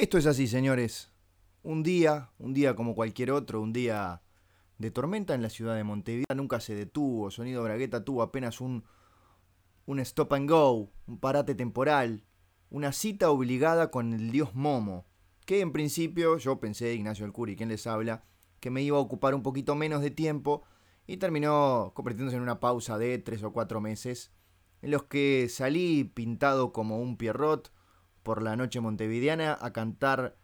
Esto es así, señores. Un día, un día como cualquier otro, un día de tormenta en la ciudad de Montevideo. Nunca se detuvo. Sonido Bragueta tuvo apenas un, un stop and go, un parate temporal, una cita obligada con el dios Momo. Que en principio yo pensé, Ignacio Alcuri, quien les habla, que me iba a ocupar un poquito menos de tiempo y terminó convirtiéndose en una pausa de tres o cuatro meses en los que salí pintado como un Pierrot por la noche montevideana a cantar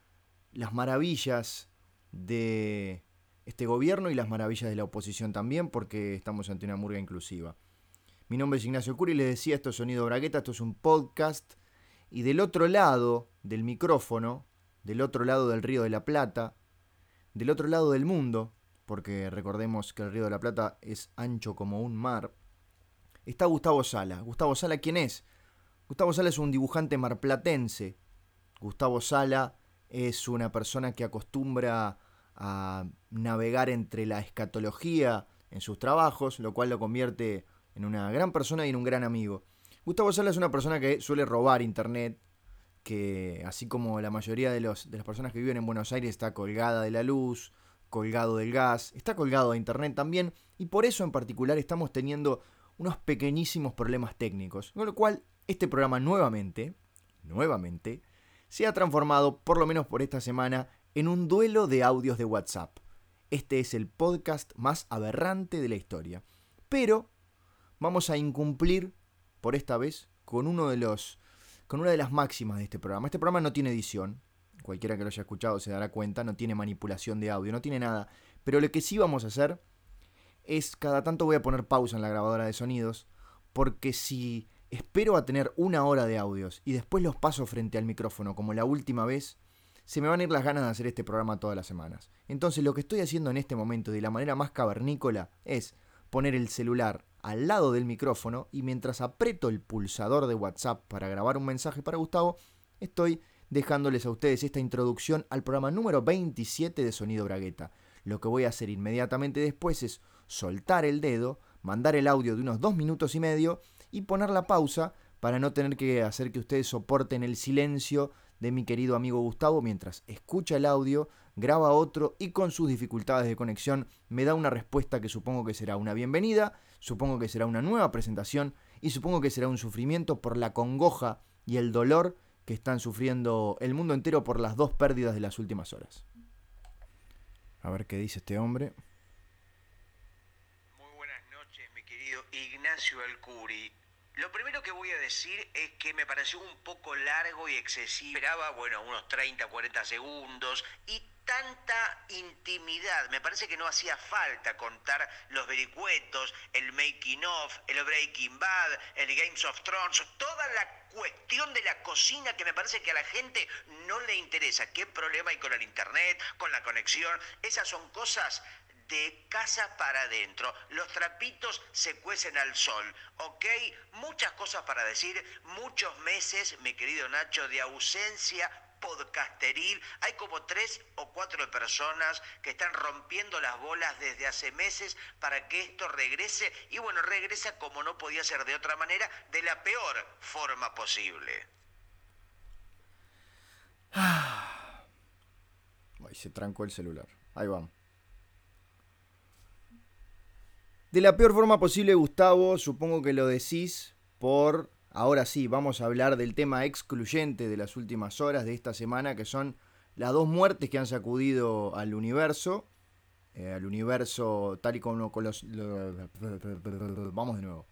las maravillas de este gobierno y las maravillas de la oposición también, porque estamos ante una murga inclusiva. Mi nombre es Ignacio Curi les decía, esto es Sonido Bragueta, esto es un podcast, y del otro lado del micrófono, del otro lado del Río de la Plata, del otro lado del mundo, porque recordemos que el Río de la Plata es ancho como un mar, está Gustavo Sala. Gustavo Sala, ¿quién es? Gustavo Sala es un dibujante marplatense. Gustavo Sala es una persona que acostumbra a navegar entre la escatología en sus trabajos, lo cual lo convierte en una gran persona y en un gran amigo. Gustavo Sala es una persona que suele robar internet, que así como la mayoría de, las personas que viven en Buenos Aires está colgada de la luz, colgado del gas, está colgado de internet también, y por eso en particular estamos teniendo unos pequeñísimos problemas técnicos, con lo cual este programa nuevamente, nuevamente, se ha transformado, por lo menos por esta semana, en un duelo de audios de WhatsApp. Este es el podcast más aberrante de la historia. Pero vamos a incumplir, por esta vez, con uno de los. con una de las máximas de este programa. Este programa no tiene edición. Cualquiera que lo haya escuchado se dará cuenta, no tiene manipulación de audio, no tiene nada. Pero lo que sí vamos a hacer es cada tanto voy a poner pausa en la grabadora de sonidos, porque si espero a tener una hora de audios y después los paso frente al micrófono como la última vez, se me van a ir las ganas de hacer este programa todas las semanas. Entonces lo que estoy haciendo en este momento de la manera más cavernícola es poner el celular al lado del micrófono y mientras aprieto el pulsador de WhatsApp para grabar un mensaje para Gustavo, estoy dejándoles a ustedes esta introducción al programa número 27 de Sonido Bragueta. Lo que voy a hacer inmediatamente después es soltar el dedo, mandar el audio de unos dos minutos y medio y poner la pausa para no tener que hacer que ustedes soporten el silencio de mi querido amigo Gustavo mientras escucha el audio, graba otro y con sus dificultades de conexión me da una respuesta que supongo que será una bienvenida, supongo que será una nueva presentación y supongo que será un sufrimiento por la congoja y el dolor que están sufriendo el mundo entero por las dos pérdidas de las últimas horas. A ver qué dice este hombre. Ignacio Alcuri. Lo primero que voy a decir es que me pareció un poco largo y excesivo. Esperaba, bueno, unos 30, 40 segundos y tanta intimidad. Me parece que no hacía falta contar los vericuetos, el making of, el breaking bad, el Games of Thrones, toda la cuestión de la cocina que me parece que a la gente no le interesa. ¿Qué problema hay con el internet, con la conexión? Esas son cosas de casa para adentro. Los trapitos se cuecen al sol, ¿ok? Muchas cosas para decir, muchos meses, mi querido Nacho, de ausencia podcasteril. Hay como tres o cuatro personas que están rompiendo las bolas desde hace meses para que esto regrese. Y bueno, regresa como no podía ser de otra manera, de la peor forma posible. Ay, se trancó el celular. Ahí vamos. De la peor forma posible, Gustavo, supongo que lo decís por... Ahora sí, vamos a hablar del tema excluyente de las últimas horas de esta semana, que son las dos muertes que han sacudido al universo. Eh, al universo tal y como con los, Vamos de nuevo.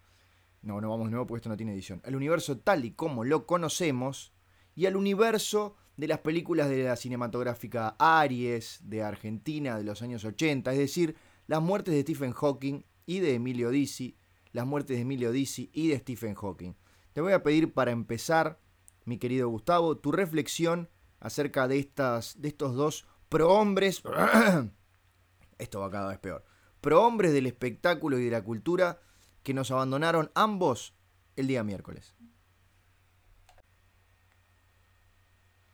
No, no vamos de nuevo porque esto no tiene edición. Al universo tal y como lo conocemos y al universo de las películas de la cinematográfica Aries de Argentina de los años 80, es decir, las muertes de Stephen Hawking y de Emilio Dizzi, las muertes de Emilio Dizzi y de Stephen Hawking. Te voy a pedir para empezar, mi querido Gustavo, tu reflexión acerca de, estas, de estos dos prohombres. Esto va cada vez peor. Prohombres del espectáculo y de la cultura que nos abandonaron ambos el día miércoles.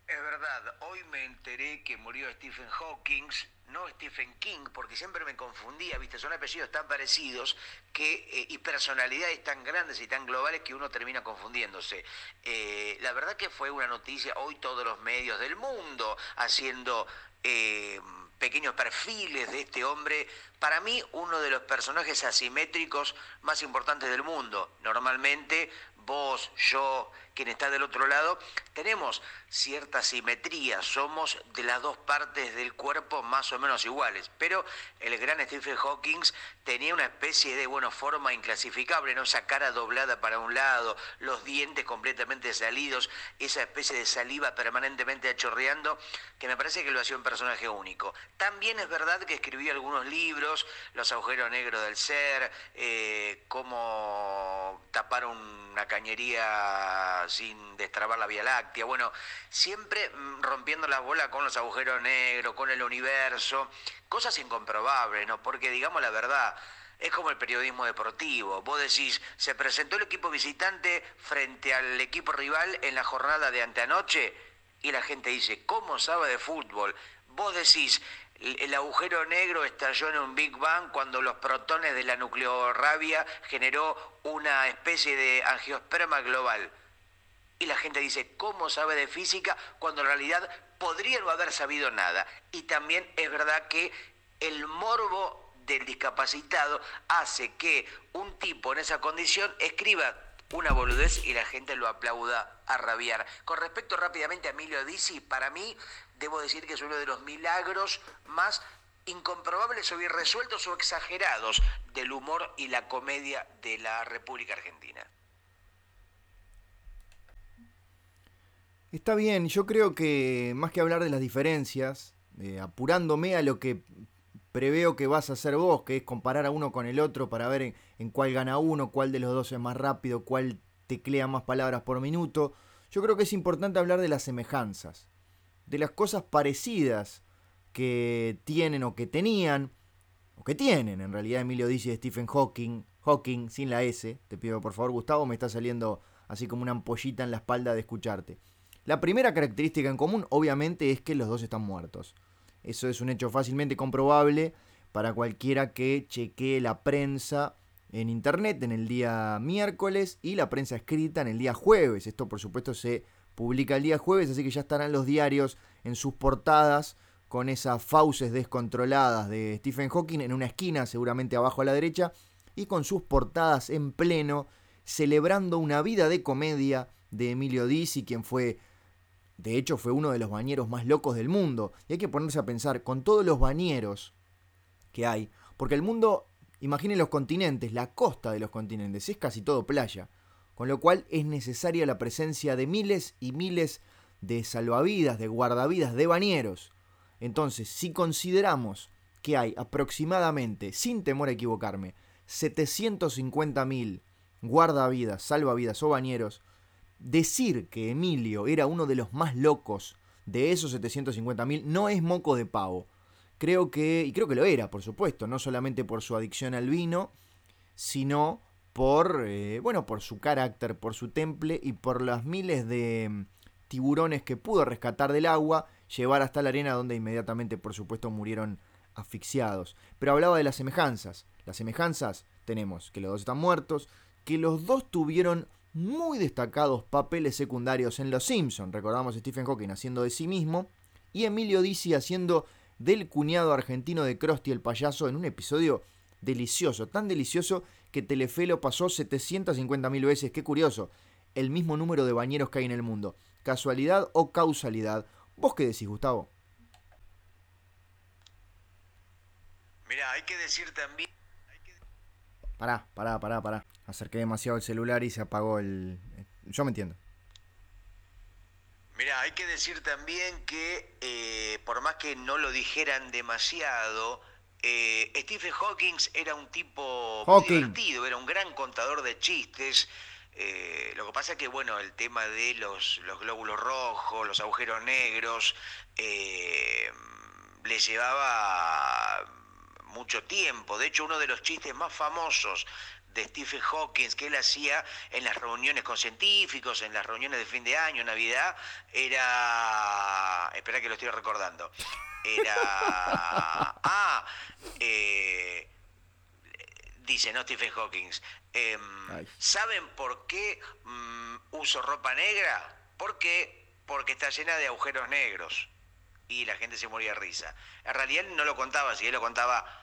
Es verdad, hoy me enteré que murió Stephen Hawking, no Stephen King, porque siempre me confundía, viste, son apellidos tan parecidos que, eh, y personalidades tan grandes y tan globales que uno termina confundiéndose. Eh, la verdad que fue una noticia, hoy todos los medios del mundo haciendo eh, pequeños perfiles de este hombre, para mí uno de los personajes asimétricos más importantes del mundo. Normalmente vos, yo, quien está del otro lado, tenemos cierta simetría, somos de las dos partes del cuerpo más o menos iguales, pero el gran Stephen Hawking tenía una especie de, bueno, forma inclasificable, ¿no? Esa cara doblada para un lado, los dientes completamente salidos, esa especie de saliva permanentemente achorreando, que me parece que lo hacía un personaje único. También es verdad que escribió algunos libros, Los agujeros negros del ser, eh, cómo tapar una cañería sin destrabar la Vía Láctea, bueno, siempre mm, rompiendo la bola con los agujeros negros, con el universo, cosas incomprobables, ¿no? Porque digamos la verdad, es como el periodismo deportivo. Vos decís, se presentó el equipo visitante frente al equipo rival en la jornada de anteanoche y la gente dice, ¿cómo sabe de fútbol? Vos decís, el agujero negro estalló en un Big Bang cuando los protones de la nucleorrabia generó una especie de angiosperma global y la gente dice, ¿cómo sabe de física? Cuando en realidad podría no haber sabido nada. Y también es verdad que el morbo del discapacitado hace que un tipo en esa condición escriba una boludez y la gente lo aplauda a rabiar. Con respecto rápidamente a Emilio Dizzi, para mí debo decir que es uno de los milagros más incomprobables o irresueltos o exagerados del humor y la comedia de la República Argentina. Está bien, yo creo que más que hablar de las diferencias, eh, apurándome a lo que preveo que vas a hacer vos, que es comparar a uno con el otro para ver en, cuál gana uno, cuál de los dos es más rápido, cuál teclea más palabras por minuto, yo creo que es importante hablar de las semejanzas, de las cosas parecidas que tienen o que tenían, o que tienen en realidad Emilio dice Stephen Hawking, Hawking sin la S, te pido por favor Gustavo, me está saliendo así como una ampollita en la espalda de escucharte. La primera característica en común, obviamente, es que los dos están muertos. Eso es un hecho fácilmente comprobable para cualquiera que chequee la prensa en internet en el día miércoles y la prensa escrita en el día jueves. Esto, por supuesto, se publica el día jueves, así que ya estarán los diarios en sus portadas con esas fauces descontroladas de Stephen Hawking en una esquina, seguramente abajo a la derecha, y con sus portadas en pleno, celebrando una vida de comedia de Emilio Dizzi, quien fue de hecho, fue uno de los bañeros más locos del mundo. Y hay que ponerse a pensar con todos los bañeros que hay. Porque el mundo, imaginen los continentes, la costa de los continentes, es casi todo playa. Con lo cual es necesaria la presencia de miles y miles de salvavidas, de guardavidas, de bañeros. Entonces, si consideramos que hay aproximadamente, sin temor a equivocarme, 750.000 guardavidas, salvavidas o bañeros, decir que Emilio era uno de los más locos de esos 750.000 no es moco de pavo. Creo que, y creo que lo era, por supuesto, no solamente por su adicción al vino, sino por, eh, bueno, por su carácter, por su temple y por las miles de mm, tiburones que pudo rescatar del agua, llevar hasta la arena donde inmediatamente, por supuesto, murieron asfixiados. Pero hablaba de las semejanzas. Las semejanzas tenemos que los dos están muertos, que los dos tuvieron muy destacados papeles secundarios en Los Simpson. Recordamos a Stephen Hawking haciendo de sí mismo y Emilio Dizzi haciendo del cuñado argentino de Krusty el payaso en un episodio delicioso, tan delicioso que Telefe lo pasó 750.000 veces. Qué curioso, el mismo número de bañeros que hay en el mundo. ¿Casualidad o causalidad? ¿Vos qué decís, Gustavo? Mira, hay que decir también Pará, pará, pará, pará. Acerqué demasiado el celular y se apagó el... Yo me entiendo. Mira, hay que decir también que eh, por más que no lo dijeran demasiado, eh, Stephen Hawking era un tipo muy divertido, era un gran contador de chistes. Eh, lo que pasa es que, bueno, el tema de los, los glóbulos rojos, los agujeros negros, le llevaba mucho tiempo. De hecho, uno de los chistes más famosos de Stephen Hawking que él hacía en las reuniones con científicos, en las reuniones de fin de año, Navidad, era... Espera que lo estoy recordando. Era... Ah, eh, dice, ¿no? Stephen Hawking. Em, ¿Saben por qué mm, uso ropa negra? ¿Por qué? Porque está llena de agujeros negros. Y la gente se moría de risa. En realidad él no lo contaba, si él lo contaba,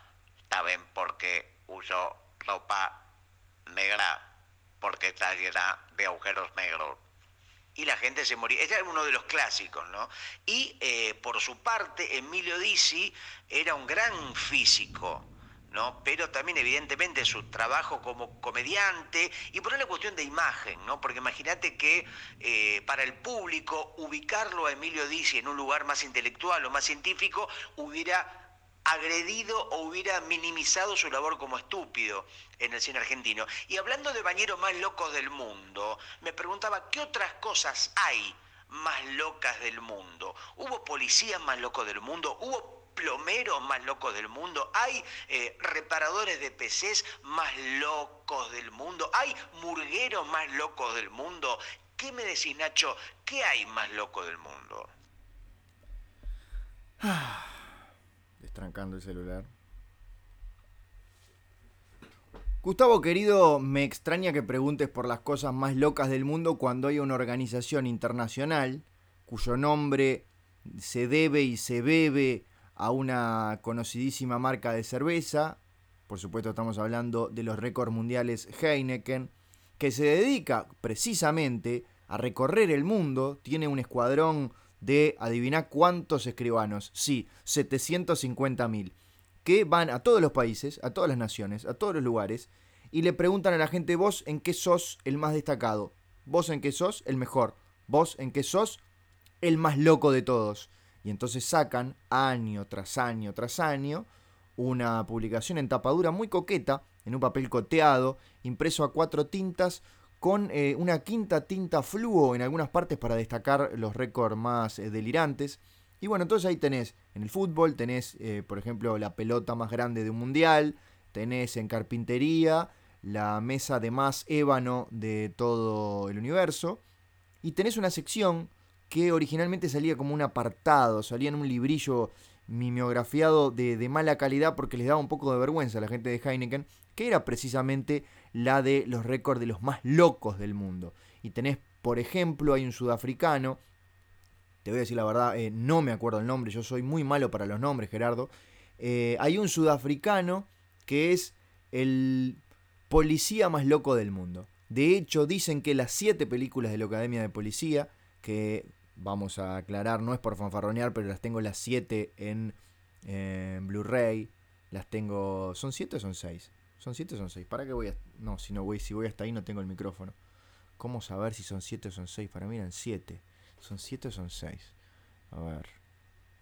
¿saben por qué uso ropa negra? Porque está llena de agujeros negros y la gente se moría. Este era uno de los clásicos, ¿no? Y eh, por su parte, Emilio Dizzi era un gran físico. ¿no? pero también evidentemente su trabajo como comediante y por una cuestión de imagen, ¿no? porque imagínate que eh, para el público ubicarlo a Emilio Dizzi en un lugar más intelectual o más científico hubiera agredido o hubiera minimizado su labor como estúpido en el cine argentino. Y hablando de bañeros más locos del mundo, me preguntaba, ¿qué otras cosas hay más locas del mundo? ¿Hubo policías más locos del mundo? ¿Hubo plomeros más locos del mundo? ¿Hay eh, reparadores de PCs más locos del mundo? ¿Hay murgueros más locos del mundo? ¿Qué me decís, Nacho? ¿Qué hay más loco del mundo? Trancando el celular. Gustavo querido, me extraña que preguntes por las cosas más locas del mundo cuando hay una organización internacional cuyo nombre se debe y se bebe a una conocidísima marca de cerveza, por supuesto estamos hablando de los récords mundiales Heineken, que se dedica precisamente a recorrer el mundo, tiene un escuadrón de adivinar cuántos escribanos, sí, 750.000, que van a todos los países, a todas las naciones, a todos los lugares, y le preguntan a la gente, vos en qué sos el más destacado, vos en qué sos el mejor, vos en qué sos el más loco de todos. Y entonces sacan año tras año tras año una publicación en tapadura muy coqueta, en un papel coteado, impreso a cuatro tintas, con eh, una quinta tinta fluo en algunas partes para destacar los récords más eh, delirantes. Y bueno, entonces ahí tenés en el fútbol, tenés eh, por ejemplo la pelota más grande de un mundial, tenés en carpintería la mesa de más ébano de todo el universo, y tenés una sección que originalmente salía como un apartado, salía en un librillo mimeografiado de, de mala calidad porque les daba un poco de vergüenza a la gente de Heineken, que era precisamente la de los récords de los más locos del mundo. Y tenés, por ejemplo, hay un sudafricano, te voy a decir la verdad, eh, no me acuerdo el nombre, yo soy muy malo para los nombres, Gerardo. Eh, hay un sudafricano que es el policía más loco del mundo. De hecho, dicen que las siete películas de la Academia de Policía, que vamos a aclarar, no es por fanfarronear, pero las tengo las siete en, en Blu-ray, las tengo... ¿Son siete o son seis? ¿Son 7 o son 6? ¿Para qué voy a.? No, si no voy, si voy hasta ahí no tengo el micrófono. ¿Cómo saber si son 7 o son 6? Para mí eran 7. ¿Son 7 o son 6? A ver.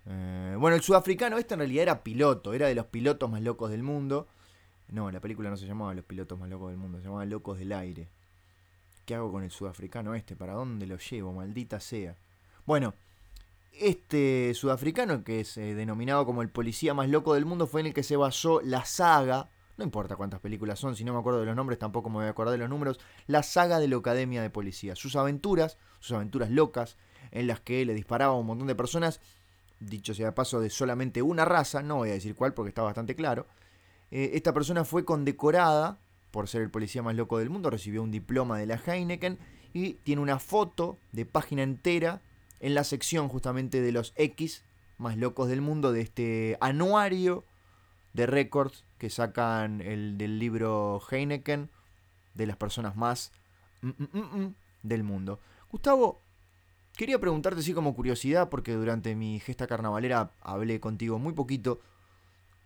Eh, bueno, el sudafricano este en realidad era piloto, era de los pilotos más locos del mundo. No, la película no se llamaba Los pilotos más locos del mundo, se llamaba Locos del Aire. ¿Qué hago con el sudafricano este? ¿Para dónde lo llevo? Maldita sea. Bueno, este sudafricano, que es eh, denominado como el policía más loco del mundo, fue en el que se basó la saga no importa cuántas películas son, si no me acuerdo de los nombres, tampoco me voy a acordar de los números, la saga de la Academia de Policía. Sus aventuras, sus aventuras locas, en las que le disparaba a un montón de personas, dicho sea de paso, de solamente una raza, no voy a decir cuál porque está bastante claro. Eh, esta persona fue condecorada por ser el policía más loco del mundo, recibió un diploma de la Heineken y tiene una foto de página entera en la sección justamente de los X más locos del mundo de este anuario de récords que sacan el del libro Heineken de las personas más mm, mm, mm, del mundo. Gustavo, quería preguntarte así como curiosidad, porque durante mi gesta carnavalera hablé contigo muy poquito.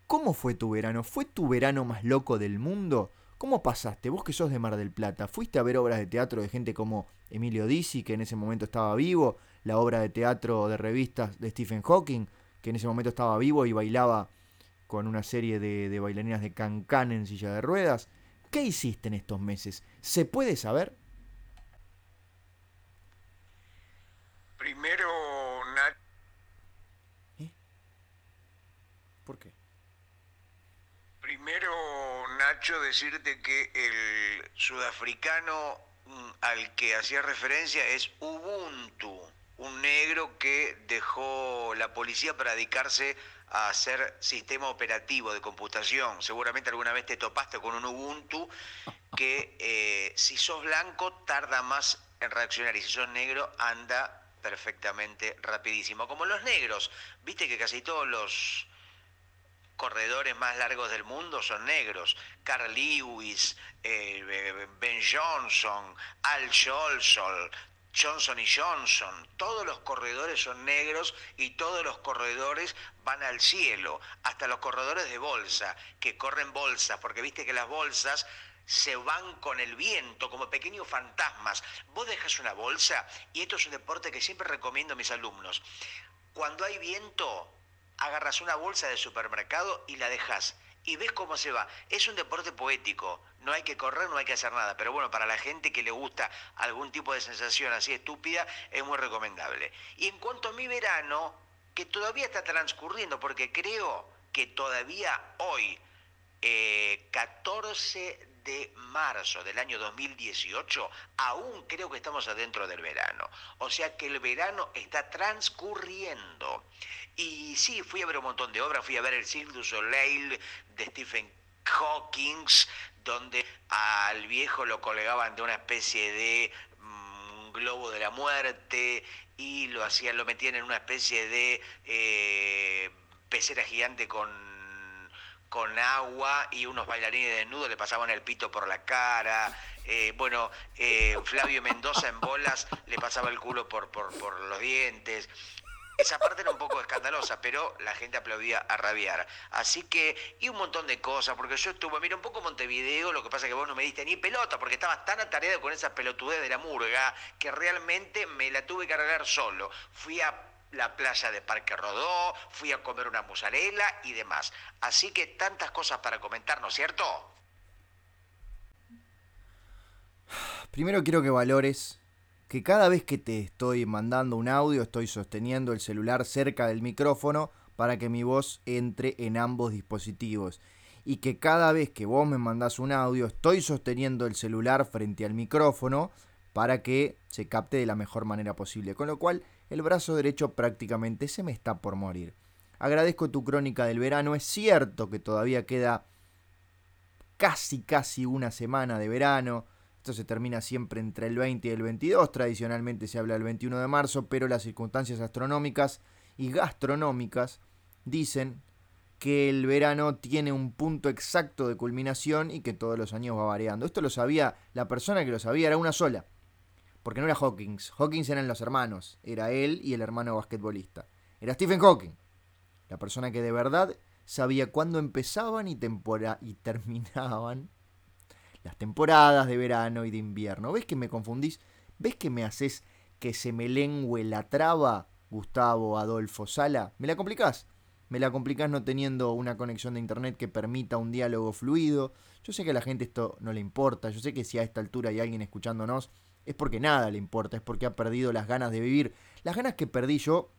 ¿Cómo fue tu verano? ¿Fue tu verano más loco del mundo? ¿Cómo pasaste? Vos que sos de Mar del Plata, ¿fuiste a ver obras de teatro de gente como Emilio Dizzi, que en ese momento estaba vivo? La obra de teatro de revistas de Stephen Hawking, que en ese momento estaba vivo y bailaba con una serie de, bailarinas de cancán en silla de ruedas. ¿Qué hiciste en estos meses? ¿Se puede saber? Primero, ¿Eh? ¿Por qué? Primero, Nacho, decirte que el sudafricano mm, al que hacía referencia es Ubuntu, negro que dejó la policía para dedicarse a hacer sistema operativo de computación. Seguramente alguna vez te topaste con un Ubuntu que eh, si sos blanco tarda más en reaccionar y si sos negro anda perfectamente rapidísimo. Como los negros, viste que casi todos los corredores más largos del mundo son negros. Carl Lewis, eh, Ben Johnson, Al Jolson, Johnson y Johnson, todos los corredores son negros y todos los corredores van al cielo, hasta los corredores de bolsa, que corren bolsas, porque viste que las bolsas se van con el viento como pequeños fantasmas. Vos dejas una bolsa, y esto es un deporte que siempre recomiendo a mis alumnos. Cuando hay viento, agarras una bolsa de supermercado y la dejas y ves cómo se va. Es un deporte poético, no hay que correr, no hay que hacer nada, pero bueno, para la gente que le gusta algún tipo de sensación así estúpida, es muy recomendable. Y en cuanto a mi verano, que todavía está transcurriendo, porque creo que todavía hoy, 14 eh, de marzo del año 2018, aún creo que estamos adentro del verano. O sea que el verano está transcurriendo. Y sí, fui a ver un montón de obras, fui a ver el Cirque du Soleil de Stephen Hawking, donde al viejo lo colgaban de una especie de mm, globo de la muerte y lo hacían, lo metían en una especie de eh, pecera gigante con con agua y unos bailarines desnudos le pasaban el pito por la cara. Eh, bueno, eh, Flavio Mendoza en bolas le pasaba el culo por, por, por los dientes. Esa parte era un poco escandalosa, pero la gente aplaudía a rabiar. Así que, y un montón de cosas, porque yo estuve, mira, un poco Montevideo, lo que pasa es que vos no me diste ni pelota, porque estabas tan atareado con esa pelotudez de la murga, que realmente me la tuve que arreglar solo. Fui a la playa de Parque Rodó, fui a comer una musarela y demás. Así que tantas cosas para comentar, ¿no es cierto? Primero quiero que valores que cada vez que te estoy mandando un audio estoy sosteniendo el celular cerca del micrófono para que mi voz entre en ambos dispositivos. Y que cada vez que vos me mandás un audio estoy sosteniendo el celular frente al micrófono para que se capte de la mejor manera posible. Con lo cual el brazo derecho prácticamente se me está por morir. Agradezco tu crónica del verano. Es cierto que todavía queda casi, casi una semana de verano. Esto se termina siempre entre el 20 y el 22. Tradicionalmente se habla del 21 de marzo, pero las circunstancias astronómicas y gastronómicas dicen que el verano tiene un punto exacto de culminación y que todos los años va variando. Esto lo sabía, la persona que lo sabía era una sola, porque no era Hawkins. Hawkins eran los hermanos. Era él y el hermano basquetbolista. Era Stephen Hawking. La persona que de verdad sabía cuándo empezaban y, y terminaban las temporadas de verano y de invierno. ¿Ves que me confundís? ¿Ves que me haces que se me lengüe la traba, Gustavo Adolfo Sala? ¿Me la complicás? Me la complicás no teniendo una conexión de internet que permita un diálogo fluido. Yo sé que a la gente esto no le importa. Yo sé que si a esta altura hay alguien escuchándonos es porque nada le importa, es porque ha perdido las ganas de vivir. Las ganas que perdí yo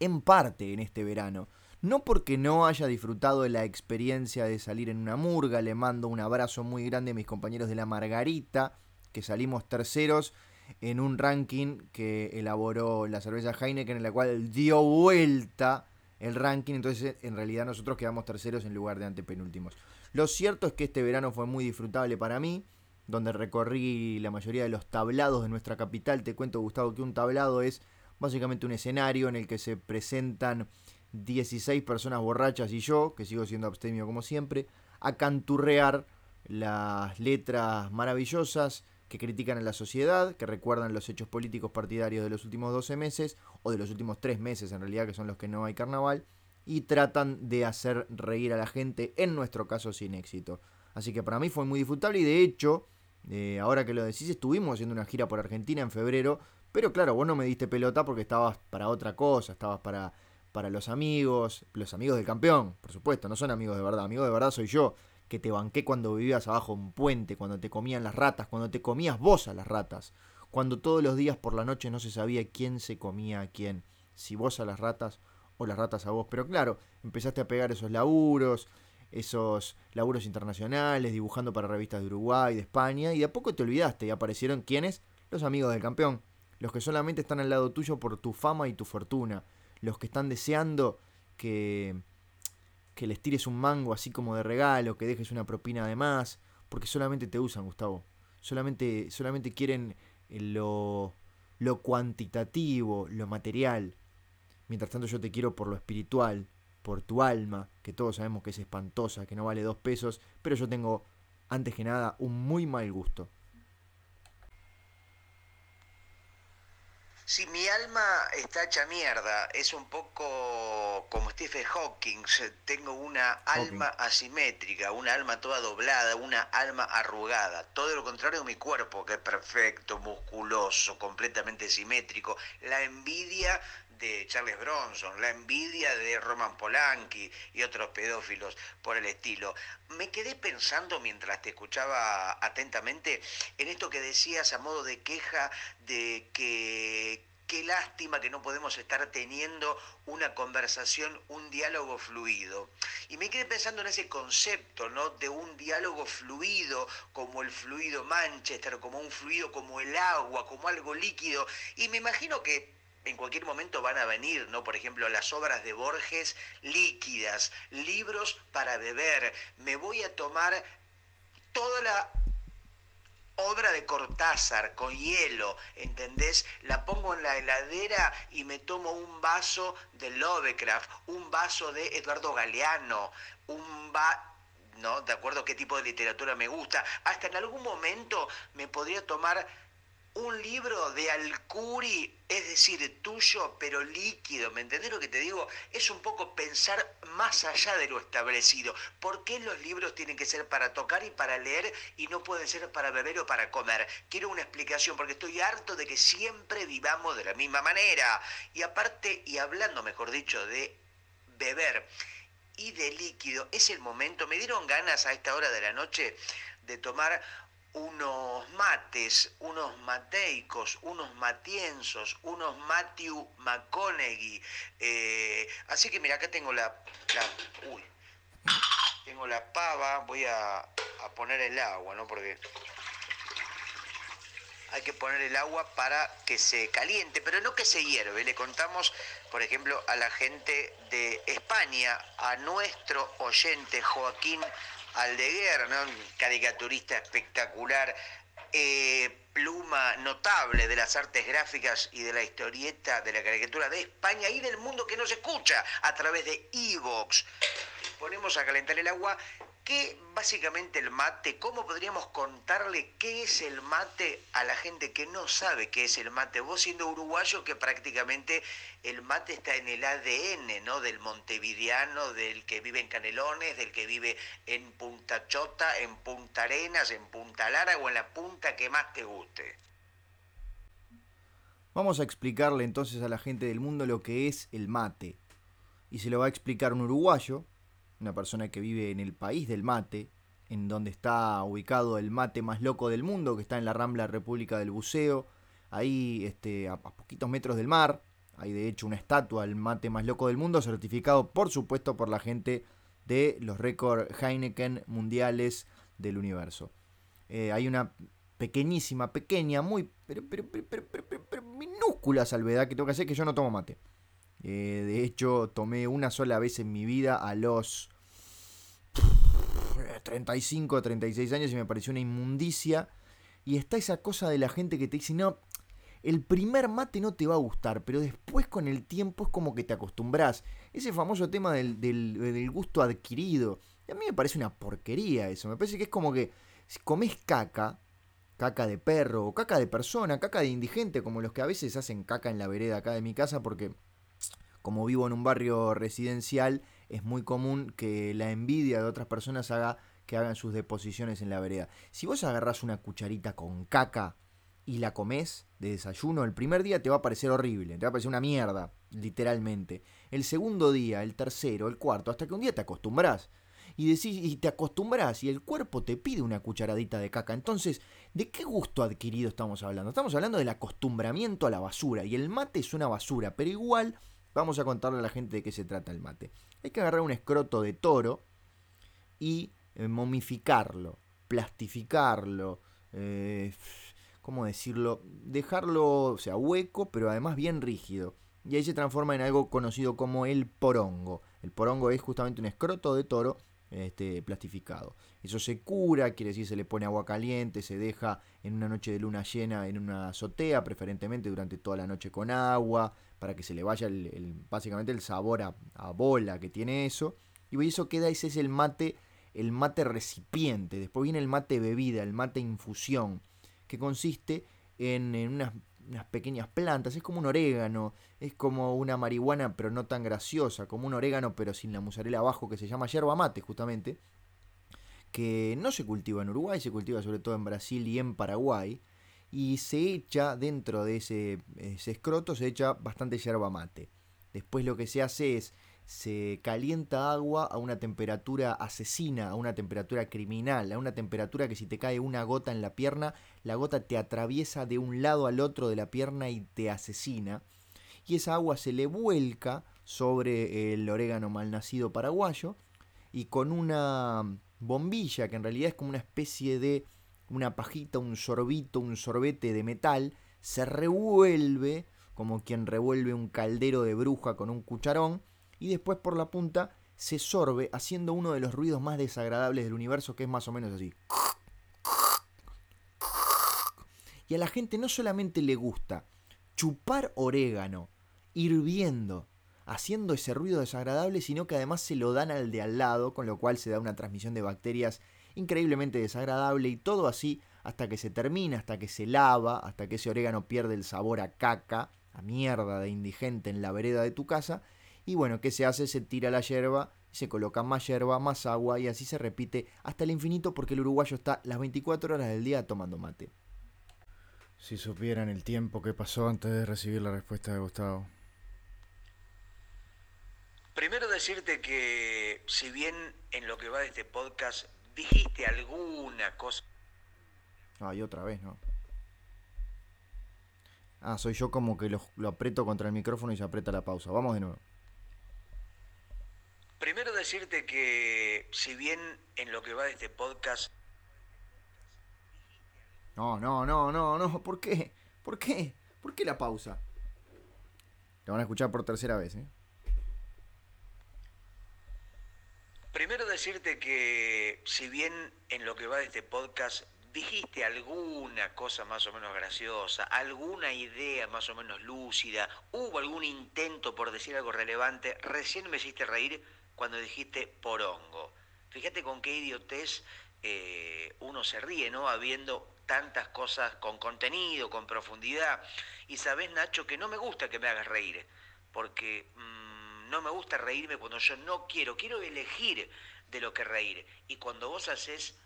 en parte en este verano. No porque no haya disfrutado de la experiencia de salir en una murga, le mando un abrazo muy grande a mis compañeros de la Margarita, que salimos terceros en un ranking que elaboró la cerveza Heineken, en la cual dio vuelta el ranking, entonces en realidad nosotros quedamos terceros en lugar de antepenúltimos. Lo cierto es que este verano fue muy disfrutable para mí, donde recorrí la mayoría de los tablados de nuestra capital. Te cuento, Gustavo, que un tablado es básicamente un escenario en el que se presentan 16 personas borrachas y yo, que sigo siendo abstemio como siempre, a canturrear las letras maravillosas que critican a la sociedad, que recuerdan los hechos políticos partidarios de los últimos 12 meses, o de los últimos 3 meses en realidad, que son los que no hay carnaval, y tratan de hacer reír a la gente, en nuestro caso sin éxito. Así que para mí fue muy disfrutable y de hecho eh, ahora que lo decís, estuvimos haciendo una gira por Argentina en febrero, pero claro, vos no me diste pelota porque estabas para otra cosa, estabas para, para los amigos, los amigos del campeón, por supuesto, no son amigos de verdad, amigos de verdad soy yo, que te banqué cuando vivías abajo un puente, cuando te comían las ratas, cuando te comías vos a las ratas, cuando todos los días por la noche no se sabía quién se comía a quién, si vos a las ratas o las ratas a vos, pero claro, empezaste a pegar esos laburos, esos laburos internacionales, dibujando para revistas de Uruguay, de España, y de a poco te olvidaste y aparecieron quienes? Los amigos del campeón, los que solamente están al lado tuyo por tu fama y tu fortuna, los que están deseando que, que les tires un mango así como de regalo, que dejes una propina de más, porque solamente te usan, Gustavo. Solamente, solamente quieren lo, lo cuantitativo, lo material. Mientras tanto yo te quiero por lo espiritual, por tu alma, que todos sabemos que es espantosa, que no vale dos pesos, pero yo tengo, antes que nada, un muy mal gusto. Si mi alma está hecha mierda, es un poco como Stephen Hawking, tengo una alma asimétrica, una alma toda doblada, una alma arrugada. Todo lo contrario de mi cuerpo, que es perfecto, musculoso, completamente simétrico. La envidia de Charles Bronson, la envidia de Roman Polanski y otros pedófilos por el estilo. Me quedé pensando mientras te escuchaba atentamente en esto que decías a modo de queja de que qué lástima que no podemos estar teniendo una conversación, un diálogo fluido. Y me quedé pensando en ese concepto, ¿no? De un diálogo fluido, como el fluido Manchester, como un fluido como el agua, como algo líquido. Y me imagino que en cualquier momento van a venir, ¿no? Por ejemplo, las obras de Borges líquidas, libros para beber. Me voy a tomar toda la obra de Cortázar con hielo, ¿entendés? La pongo en la heladera y me tomo un vaso de Lovecraft, un vaso de Eduardo Galeano, un va ¿no? De acuerdo a qué tipo de literatura me gusta. Hasta en algún momento me podría tomar un libro de Alcuri, es decir, tuyo pero líquido, ¿me entendés lo que te digo? Es un poco pensar más allá de lo establecido. ¿Por qué los libros tienen que ser para tocar y para leer y no pueden ser para beber o para comer? Quiero una explicación porque estoy harto de que siempre vivamos de la misma manera. Y aparte, y hablando mejor dicho, de beber y de líquido, es el momento, me dieron ganas a esta hora de la noche de tomar unos mates, unos mateicos, unos matienzos, unos Matthew McConaughey. Eh, así que mira, acá tengo la, uy, tengo la pava, voy a, a poner el agua, ¿no? Porque hay que poner el agua para que se caliente, pero no que se hierve. Le contamos, por ejemplo, a la gente de España, a nuestro oyente Joaquín Aldeguer, ¿no? caricaturista espectacular, eh, pluma notable de las artes gráficas y de la historieta de la caricatura de España y del mundo que nos escucha a través de Evox. Ponemos a calentar el agua ¿Qué básicamente el mate? ¿Cómo podríamos contarle qué es el mate a la gente que no sabe qué es el mate? Vos siendo uruguayo que prácticamente el mate está en el ADN, ¿no? Del montevideano, del que vive en Canelones, del que vive en Punta Chota, en Punta Arenas, en Punta Lara o en la punta que más te guste. Vamos a explicarle entonces a la gente del mundo lo que es el mate. Y se lo va a explicar un uruguayo, una persona que vive en el país del mate, en donde está ubicado el mate más loco del mundo, que está en la Rambla República del Buceo, ahí este, a, poquitos metros del mar. Hay de hecho una estatua del mate más loco del mundo, certificado por supuesto por la gente de los récords Heineken mundiales del universo. Eh, hay una pequeñísima, pequeña, muy, pero, minúscula salvedad que tengo que hacer que yo no tomo mate. Eh, de hecho, tomé una sola vez en mi vida a los 35 o 36 años y me pareció una inmundicia. Y está esa cosa de la gente que te dice, no, el primer mate no te va a gustar, pero después con el tiempo es como que te acostumbras. Ese famoso tema del, del, gusto adquirido. Y a mí me parece una porquería eso. Me parece que es como que si comes caca, caca de perro o caca de persona, caca de indigente, como los que a veces hacen caca en la vereda acá de mi casa porque como vivo en un barrio residencial, es muy común que la envidia de otras personas haga que hagan sus deposiciones en la vereda. Si vos agarrás una cucharita con caca y la comes de desayuno, el primer día te va a parecer horrible, te va a parecer una mierda, literalmente. El segundo día, el tercero, el cuarto, hasta que un día te acostumbras. Y, decís, y te acostumbras y el cuerpo te pide una cucharadita de caca. Entonces, ¿de qué gusto adquirido estamos hablando? Estamos hablando del acostumbramiento a la basura. Y el mate es una basura, pero igual Vamos a contarle a la gente de qué se trata el mate. Hay que agarrar un escroto de toro, y eh, momificarlo, plastificarlo, eh, ¿cómo decirlo? Dejarlo, o sea, hueco, pero además bien rígido. Y ahí se transforma en algo conocido como el porongo. El porongo es justamente un escroto de toro este, plastificado. Eso se cura, quiere decir se le pone agua caliente, se deja en una noche de luna llena en una azotea, preferentemente durante toda la noche con agua, para que se le vaya el, básicamente el sabor a, a, bola que tiene eso. Y eso queda, ese es el mate, el mate recipiente. Después viene el mate bebida, el mate infusión, que consiste en, en unas unas pequeñas plantas, es como un orégano, es como una marihuana pero no tan graciosa, como un orégano pero sin la musarela abajo que se llama yerba mate justamente, que no se cultiva en Uruguay, se cultiva sobre todo en Brasil y en Paraguay, y se echa dentro de ese, escroto, se echa bastante yerba mate. Después lo que se hace es se calienta agua a una temperatura asesina, a una temperatura criminal, a una temperatura que si te cae una gota en la pierna, la gota te atraviesa de un lado al otro de la pierna y te asesina. Y esa agua se le vuelca sobre el orégano malnacido paraguayo y con una bombilla que en realidad es como una especie de una pajita, un sorbito, un sorbete de metal, se revuelve como quien revuelve un caldero de bruja con un cucharón y después por la punta se sorbe haciendo uno de los ruidos más desagradables del universo que es más o menos así. Y a la gente no solamente le gusta chupar orégano, hirviendo, haciendo ese ruido desagradable, sino que además se lo dan al de al lado, con lo cual se da una transmisión de bacterias increíblemente desagradable y todo así hasta que se termina, hasta que se lava, hasta que ese orégano pierde el sabor a caca, a mierda de indigente en la vereda de tu casa y bueno, ¿qué se hace? Se tira la yerba, se coloca más yerba, más agua y así se repite hasta el infinito porque el uruguayo está las 24 horas del día tomando mate. Si supieran el tiempo que pasó antes de recibir la respuesta de Gustavo. Primero decirte que si bien en lo que va de este podcast dijiste alguna cosa... Ay, otra vez, ¿no? Ah, soy yo como que lo, lo aprieto contra el micrófono y se aprieta la pausa. Vamos de nuevo. Primero decirte que si bien en lo que va de este podcast... No, no, no, no, no, ¿por qué? ¿Por qué? ¿Por qué la pausa? Te van a escuchar por tercera vez, ¿eh? Primero decirte que si bien en lo que va de este podcast dijiste alguna cosa más o menos graciosa, alguna idea más o menos lúcida, hubo algún intento por decir algo relevante, recién me hiciste reír cuando dijiste porongo. Fíjate con qué idiotez eh, uno se ríe, ¿no? Habiendo tantas cosas con contenido, con profundidad. Y sabes, Nacho, que no me gusta que me hagas reír, porque mm, no me gusta reírme cuando yo no quiero, quiero elegir de lo que reír. Y cuando vos haces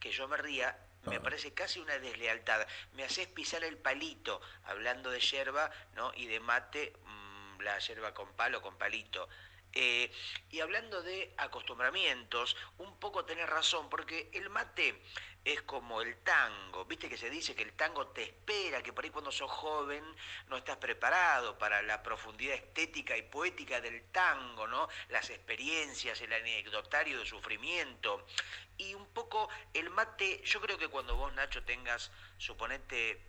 que yo me ría, me parece casi una deslealtad. Me haces pisar el palito, hablando de yerba, ¿no? Y de mate, mm, la yerba con palo, con palito. Eh, y hablando de acostumbramientos, un poco tenés razón, porque el mate es como el tango, viste que se dice que el tango te espera, que por ahí cuando sos joven no estás preparado para la profundidad estética y poética del tango, ¿no? Las experiencias, el anecdotario de sufrimiento. Y un poco el mate, yo creo que cuando vos, Nacho, tengas, suponete,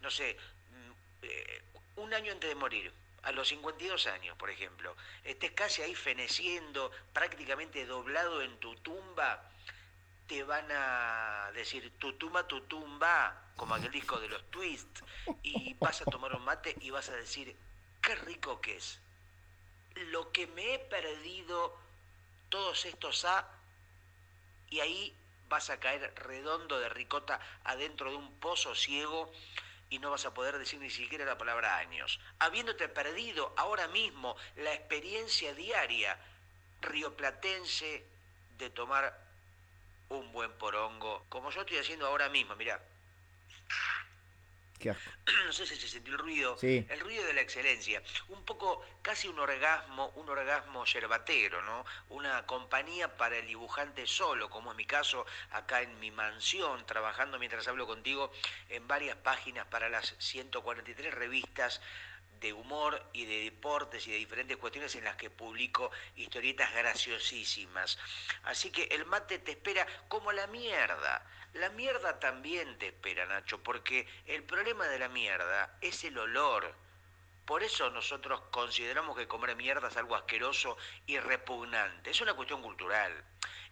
no sé, mm, eh, un año antes de morir, a los 52 años, por ejemplo, estés casi ahí feneciendo, prácticamente doblado en tu tumba, te van a decir tu tumba, tu tumba, como aquel disco de los Twists, y vas a tomar un mate y vas a decir, qué rico que es. Lo que me he perdido todos estos A, y ahí vas a caer redondo de ricota adentro de un pozo ciego y no vas a poder decir ni siquiera la palabra años. Habiéndote perdido ahora mismo la experiencia diaria rioplatense de tomar un buen porongo, como yo estoy haciendo ahora mismo, No sé si se sintió el ruido, el ruido de la excelencia, un poco casi un orgasmo, un orgasmo yerbatero, ¿no? Una compañía para el dibujante solo, como es mi caso acá en mi mansión, trabajando mientras hablo contigo en varias páginas para las 143 revistas de humor y de deportes y de diferentes cuestiones en las que publico historietas graciosísimas. Así que el mate te espera como la mierda. La mierda también te espera, Nacho, porque el problema de la mierda es el olor. Por eso nosotros consideramos que comer mierda es algo asqueroso y repugnante. Es una cuestión cultural.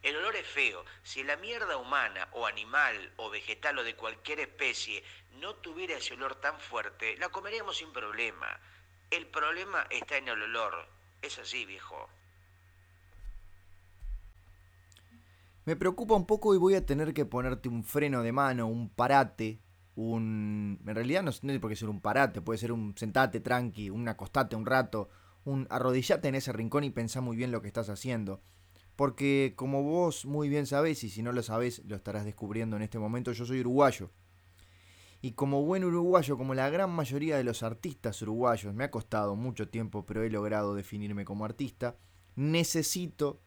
El olor es feo. Si la mierda humana o animal o vegetal o de cualquier especie no tuviera ese olor tan fuerte, la comeríamos sin problema. El problema está en el olor. Es así, viejo. Me preocupa un poco y voy a tener que ponerte un freno de mano, un parate, un... En realidad no, tiene por qué ser un parate, puede ser un sentate tranqui, un acostate un rato, un arrodillate en ese rincón y pensá muy bien lo que estás haciendo. Porque como vos muy bien sabés, y si no lo sabés, lo estarás descubriendo en este momento, yo soy uruguayo. Y como buen uruguayo, como la gran mayoría de los artistas uruguayos, me ha costado mucho tiempo, pero he logrado definirme como artista, necesito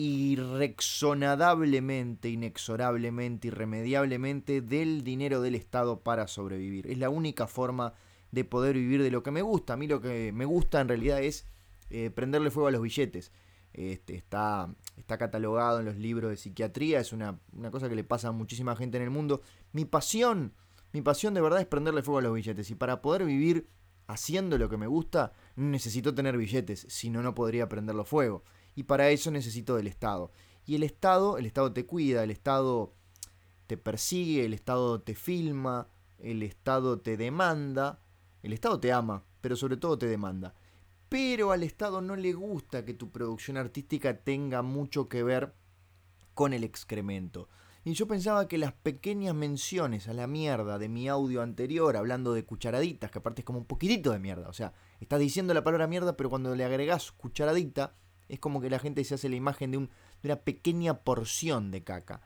irrexonadablemente, inexorablemente, irremediablemente del dinero del Estado para sobrevivir. Es la única forma de poder vivir de lo que me gusta. A mí lo que me gusta en realidad es eh, prenderle fuego a los billetes. Este, está, está catalogado en los libros de psiquiatría, es una, una cosa que le pasa a muchísima gente en el mundo. Mi pasión mi pasión de verdad es prenderle fuego a los billetes y para poder vivir haciendo lo que me gusta necesito tener billetes, si no no podría prenderlo fuego. Y para eso necesito del Estado. Y el Estado, el Estado te cuida, el Estado te persigue, el Estado te filma, el Estado te demanda, el Estado te ama, pero sobre todo te demanda. Pero al Estado no le gusta que tu producción artística tenga mucho que ver con el excremento. Y yo pensaba que las pequeñas menciones a la mierda de mi audio anterior, hablando de cucharaditas, que aparte es como un poquitito de mierda, o sea, estás diciendo la palabra mierda, pero cuando le agregás cucharadita, es como que la gente se hace la imagen de, un, de una pequeña porción de caca.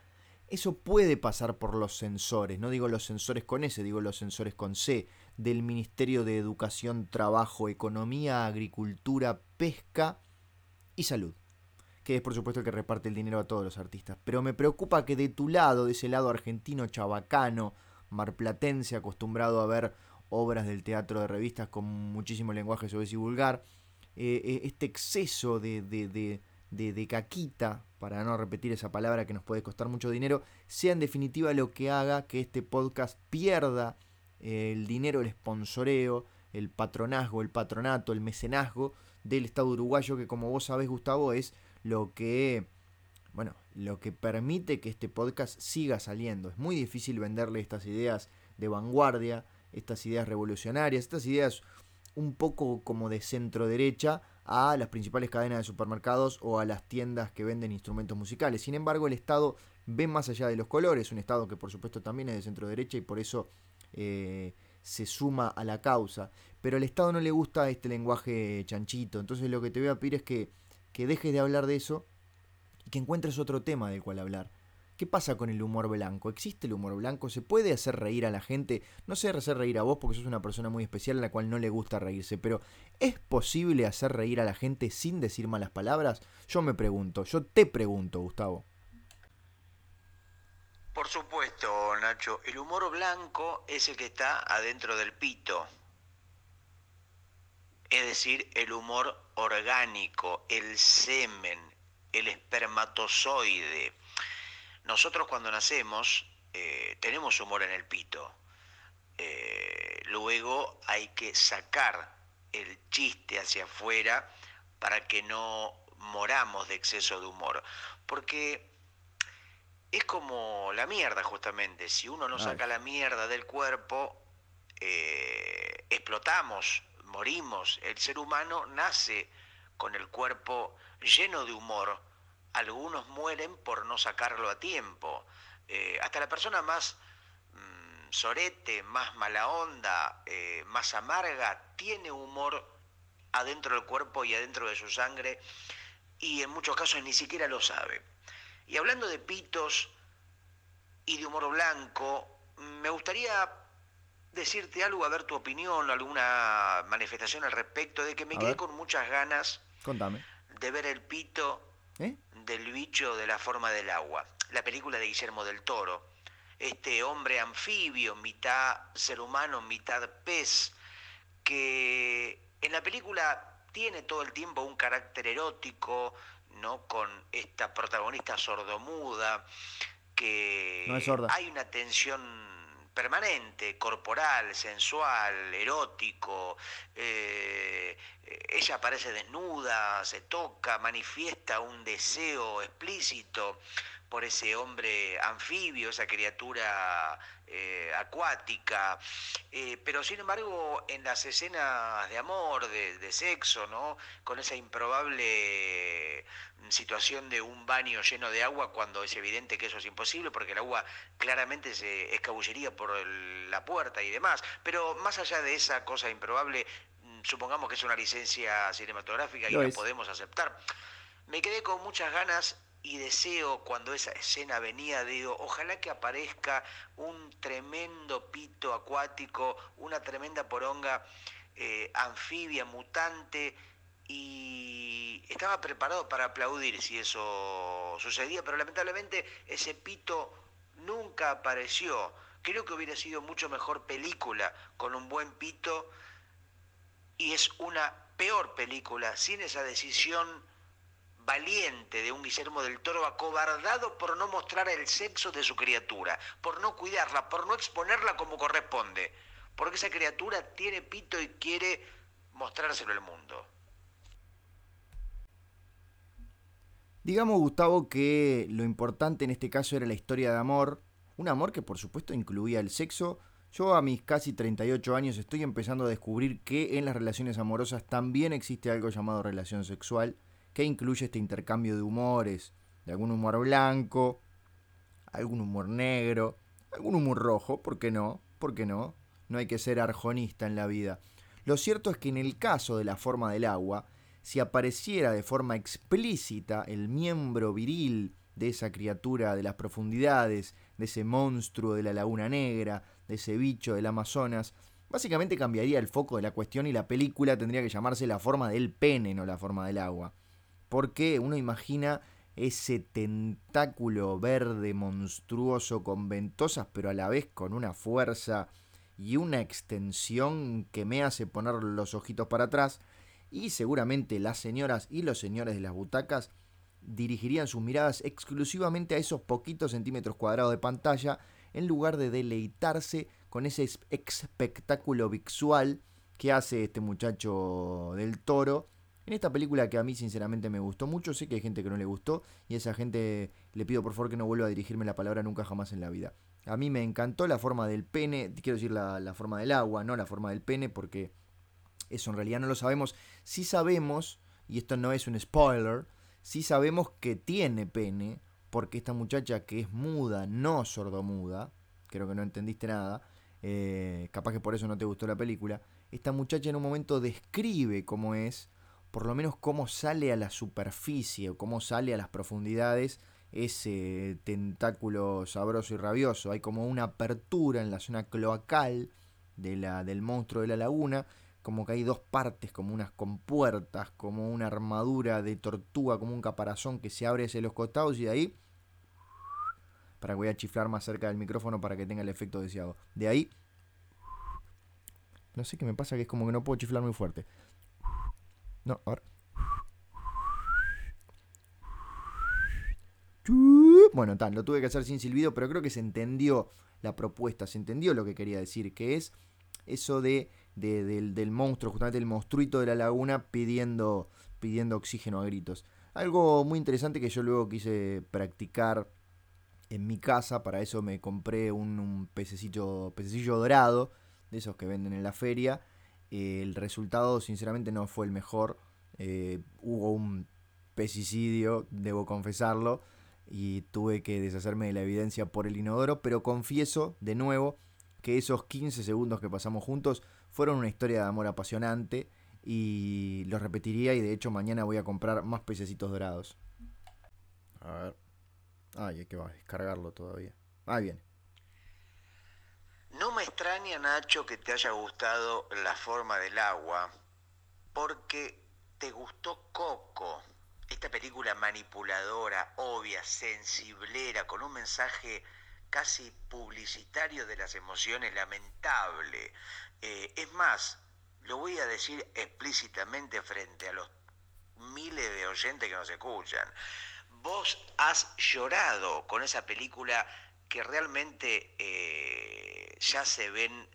Eso puede pasar por los sensores, no digo los sensores con S, digo los sensores con C, del Ministerio de Educación, Trabajo, Economía, Agricultura, Pesca y Salud que es por supuesto el que reparte el dinero a todos los artistas. Pero me preocupa que de tu lado, de ese lado argentino, chabacano, marplatense, acostumbrado a ver obras del teatro de revistas con muchísimo lenguaje suave y vulgar, eh, eh, este exceso de, de, de, caquita, para no repetir esa palabra que nos puede costar mucho dinero, sea en definitiva lo que haga que este podcast pierda el dinero, el sponsoreo, el patronazgo, el patronato, el mecenazgo del Estado uruguayo, que como vos sabés, Gustavo, es lo que, bueno, lo que permite que este podcast siga saliendo. Es muy difícil venderle estas ideas de vanguardia, estas ideas revolucionarias, estas ideas un poco como de centro derecha a las principales cadenas de supermercados o a las tiendas que venden instrumentos musicales. Sin embargo, el Estado ve más allá de los colores, un Estado que por supuesto también es de centro derecha y por eso eh, se suma a la causa. Pero al Estado no le gusta este lenguaje chanchito, entonces lo que te voy a pedir es que que dejes de hablar de eso y que encuentres otro tema del cual hablar. ¿Qué pasa con el humor blanco? ¿Existe el humor blanco? ¿Se puede hacer reír a la gente? No sé hacer reír a vos porque sos una persona muy especial a la cual no le gusta reírse, pero ¿es posible hacer reír a la gente sin decir malas palabras? Yo me pregunto, yo te pregunto, Gustavo. Por supuesto, Nacho, el humor blanco es el que está adentro del pito, es decir, el humor orgánico, el semen, el espermatozoide. Nosotros cuando nacemos eh, tenemos humor en el pito. Eh, luego hay que sacar el chiste hacia afuera para que no moramos de exceso de humor. Porque es como la mierda justamente. Si uno no saca la mierda del cuerpo, eh, explotamos morimos. El ser humano nace con el cuerpo lleno de humor. Algunos mueren por no sacarlo a tiempo. Eh, hasta la persona más mm, sorete, más mala onda, eh, más amarga, tiene humor adentro del cuerpo y adentro de su sangre y en muchos casos ni siquiera lo sabe. Y hablando de pitos y de humor blanco, me gustaría decirte algo, a ver tu opinión, alguna manifestación al respecto, de que me quedé con muchas ganas de ver el pito ¿Eh? del bicho de la forma del agua, la película de Guillermo del Toro. Este hombre anfibio, mitad ser humano, mitad pez, que en la película tiene todo el tiempo un carácter erótico, ¿no? Con esta protagonista sordomuda, que hay una tensión permanente, corporal, sensual, erótico. Eh, ella aparece desnuda, se toca, manifiesta un deseo explícito por ese hombre anfibio, esa criatura eh, acuática, eh, pero sin embargo en las escenas de amor, de, sexo, ¿no? con esa improbable situación de un baño lleno de agua cuando es evidente que eso es imposible porque el agua claramente se escabullería por la puerta y demás, pero más allá de esa cosa improbable, mm, supongamos que es una licencia cinematográfica y la podemos aceptar. Me quedé con muchas ganas y deseo cuando esa escena venía, digo, ojalá que aparezca un tremendo pito acuático, una tremenda poronga eh, anfibia, mutante, y estaba preparado para aplaudir si eso sucedía, pero lamentablemente ese pito nunca apareció. Creo que hubiera sido mucho mejor película con un buen pito y es una peor película sin esa decisión valiente de un Guillermo del Toro acobardado por no mostrar el sexo de su criatura, por no cuidarla, por no exponerla como corresponde, porque esa criatura tiene pito y quiere mostrárselo al mundo. Digamos, Gustavo, que lo importante en este caso era la historia de amor, un amor que por supuesto incluía el sexo. Yo a mis casi 38 años estoy empezando a descubrir que en las relaciones amorosas también existe algo llamado relación sexual que incluye este intercambio de humores, de algún humor blanco, algún humor negro, algún humor rojo, ¿por qué no? ¿Por qué no? No hay que ser arjonista en la vida. Lo cierto es que en el caso de la forma del agua, si apareciera de forma explícita el miembro viril de esa criatura de las profundidades, de ese monstruo de la Laguna Negra, de ese bicho del Amazonas, básicamente cambiaría el foco de la cuestión y la película tendría que llamarse la forma del pene, no la forma del agua porque uno imagina ese tentáculo verde monstruoso con ventosas, pero a la vez con una fuerza y una extensión que me hace poner los ojitos para atrás, y seguramente las señoras y los señores de las butacas dirigirían sus miradas exclusivamente a esos poquitos centímetros cuadrados de pantalla, en lugar de deleitarse con ese espectáculo visual que hace este muchacho del toro en esta película que a mí sinceramente me gustó mucho, sé que hay gente que no le gustó y a esa gente le pido por favor que no vuelva a dirigirme la palabra nunca jamás en la vida. A mí me encantó la forma del pene, quiero decir la, forma del agua, no la forma del pene, porque eso en realidad no lo sabemos. Sí sabemos, y esto no es un spoiler, sí sabemos que tiene pene, porque esta muchacha que es muda, no sordomuda, creo que no entendiste nada, eh, capaz que por eso no te gustó la película, esta muchacha en un momento describe cómo es por lo menos cómo sale a la superficie o cómo sale a las profundidades ese tentáculo sabroso y rabioso. Hay como una apertura en la zona cloacal de la, del monstruo de la laguna, como que hay dos partes, como unas compuertas, como una armadura de tortuga, como un caparazón que se abre hacia los costados y de ahí, para que voy a chiflar más cerca del micrófono para que tenga el efecto deseado. De ahí, no sé qué me pasa, que es como que no puedo chiflar muy fuerte. No, ahora. Bueno, tal, lo tuve que hacer sin silbido, pero creo que se entendió la propuesta, se entendió lo que quería decir, que es eso de, del, monstruo, justamente el monstruito de la laguna pidiendo, pidiendo oxígeno a gritos. Algo muy interesante que yo luego quise practicar en mi casa, para eso me compré un, un pececillo, pececillo dorado, de esos que venden en la feria, el resultado sinceramente no fue el mejor. Eh, hubo un pesticidio, debo confesarlo, y tuve que deshacerme de la evidencia por el inodoro, pero confieso de nuevo que esos 15 segundos que pasamos juntos fueron una historia de amor apasionante y lo repetiría y de hecho mañana voy a comprar más pececitos dorados. A ver. Ay, hay que descargarlo todavía. Ahí viene. No me extraña, Nacho, que te haya gustado la forma del agua, porque te gustó Coco, esta película manipuladora, obvia, sensiblera, con un mensaje casi publicitario de las emociones lamentable. Eh, es más, lo voy a decir explícitamente frente a los miles de oyentes que nos escuchan. Vos has llorado con esa película que realmente eh, ya se ven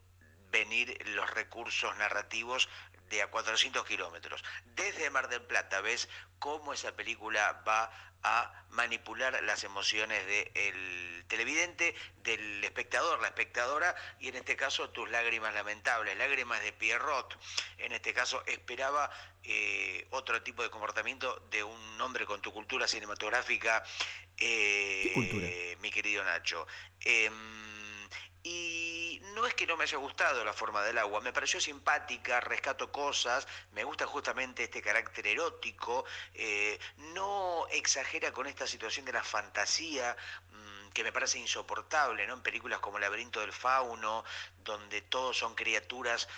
venir los recursos narrativos de a 400 kilómetros. Desde Mar del Plata ves cómo esa película va a manipular las emociones del televidente, del espectador, la espectadora, y en este caso tus lágrimas lamentables, lágrimas de Pierrot. En este caso esperaba eh, otro tipo de comportamiento de un hombre con tu cultura cinematográfica, eh, mi querido Nacho. Em, y no es que no me haya gustado la forma del agua, me pareció simpática, rescato cosas, me gusta justamente este carácter erótico, eh, no exagera con esta situación de la fantasía mm, que me parece insoportable, ¿no? En películas como Laberinto del Fauno, donde todos son criaturas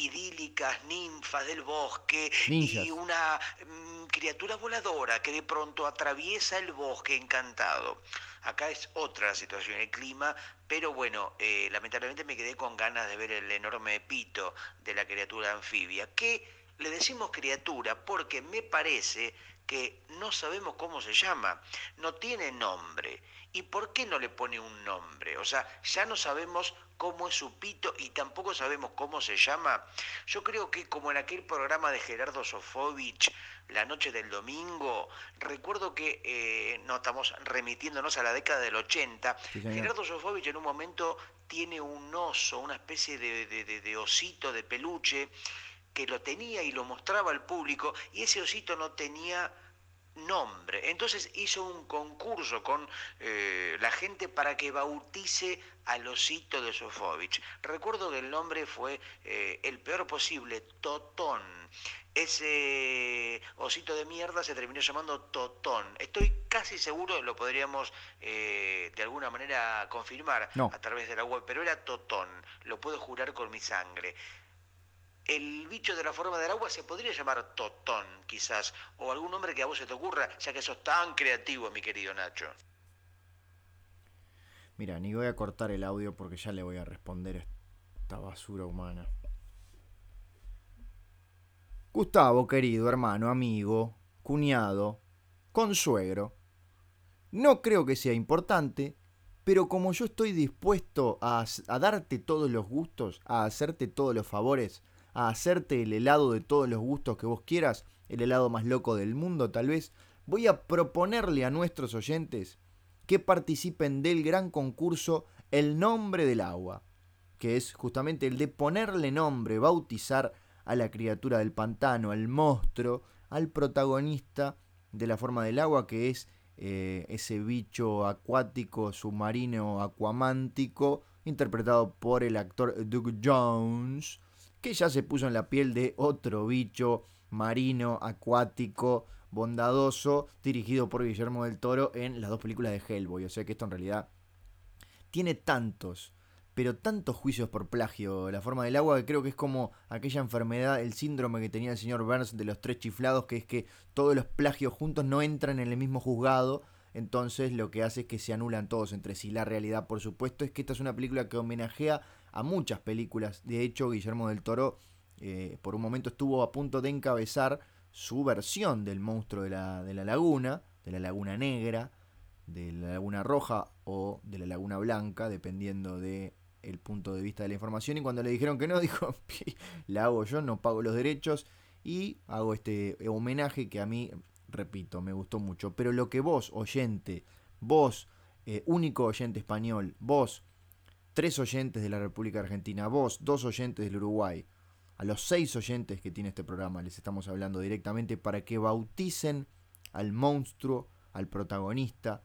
idílicas, ninfas del bosque y una mm, criatura voladora que de pronto atraviesa el bosque encantado. Acá es otra situación, el clima, pero bueno, eh, lamentablemente me quedé con ganas de ver el enorme pito de la criatura anfibia, que le decimos criatura porque me parece que no sabemos cómo se llama, no tiene nombre. ¿Y por qué no le pone un nombre? O sea, ya no sabemos cómo es su pito y tampoco sabemos cómo se llama. Yo creo que como en aquel programa de Gerardo Sofovich, La noche del domingo, recuerdo que eh, no estamos remitiéndonos a la década del 80, Gerardo Sofovich en un momento tiene un oso, una especie de, de osito de peluche, que lo tenía y lo mostraba al público, y ese osito no tenía nombre. Entonces hizo un concurso con eh, la gente para que bautice al osito de Sofovich. Recuerdo que el nombre fue eh, el peor posible, Totón. Ese osito de mierda se terminó llamando Totón. Estoy casi seguro, lo podríamos eh, de alguna manera confirmar a través de la web, pero era Totón, lo puedo jurar con mi sangre el bicho de la forma del agua se podría llamar Totón, quizás, o algún nombre que a vos se te ocurra, ya que sos tan creativo, mi querido Nacho. Mira, ni voy a cortar el audio porque ya le voy a responder esta basura humana. Gustavo, querido hermano, amigo, cuñado, consuegro, no creo que sea importante, pero como yo estoy dispuesto a darte todos los gustos, a hacerte todos los favores, a hacerte el helado de todos los gustos que vos quieras, el helado más loco del mundo tal vez, voy a proponerle a nuestros oyentes que participen del gran concurso El nombre del agua, que es justamente el de ponerle nombre, bautizar a la criatura del pantano, al monstruo, al protagonista de la forma del agua, que es eh, ese bicho acuático, submarino, acuamántico, interpretado por el actor Doug Jones, que ya se puso en la piel de otro bicho marino, acuático, bondadoso, dirigido por Guillermo del Toro en las dos películas de Hellboy. O sea que esto en realidad tiene tantos, pero tantos juicios por plagio, la forma del agua, que creo que es como aquella enfermedad, el síndrome que tenía el señor Burns de los tres chiflados, que es que todos los plagios juntos no entran en el mismo juzgado. Entonces lo que hace es que se anulan todos entre sí. La realidad, por supuesto, es que esta es una película que homenajea a muchas películas. De hecho, Guillermo del Toro eh, por un momento estuvo a punto de encabezar su versión del monstruo de la, de la laguna, de la laguna negra, de la laguna roja o de la laguna blanca, dependiendo de punto de vista de la información y cuando le dijeron que no, dijo, la hago yo, no pago los derechos y hago este homenaje que a mí, repito, me gustó mucho. Pero lo que vos, oyente, vos, eh, único oyente español, vos, tres oyentes de la República Argentina, vos, dos oyentes del Uruguay, a los seis oyentes que tiene este programa, les estamos hablando directamente para que bauticen al monstruo, al protagonista.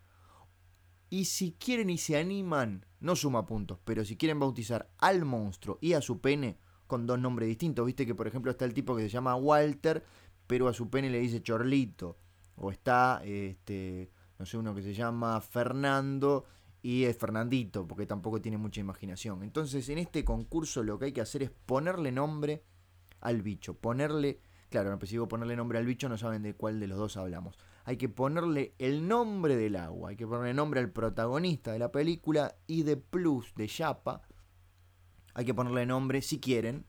Y si quieren y se animan, no suma puntos, pero si quieren bautizar al monstruo y a su pene con dos nombres distintos, viste que por ejemplo está el tipo que se llama Walter, pero a su pene le dice Chorlito. O está, este, no sé, uno que se llama Fernando y Fernandito, porque tampoco tiene mucha imaginación. Entonces, en este concurso lo que hay que hacer es ponerle nombre al bicho, ponerle, claro, pues si digo ponerle nombre al bicho no saben de cuál de los dos hablamos. Hay que ponerle el nombre del agua, hay que ponerle nombre al protagonista de la película y de plus, de chapa, hay que ponerle nombre, si quieren,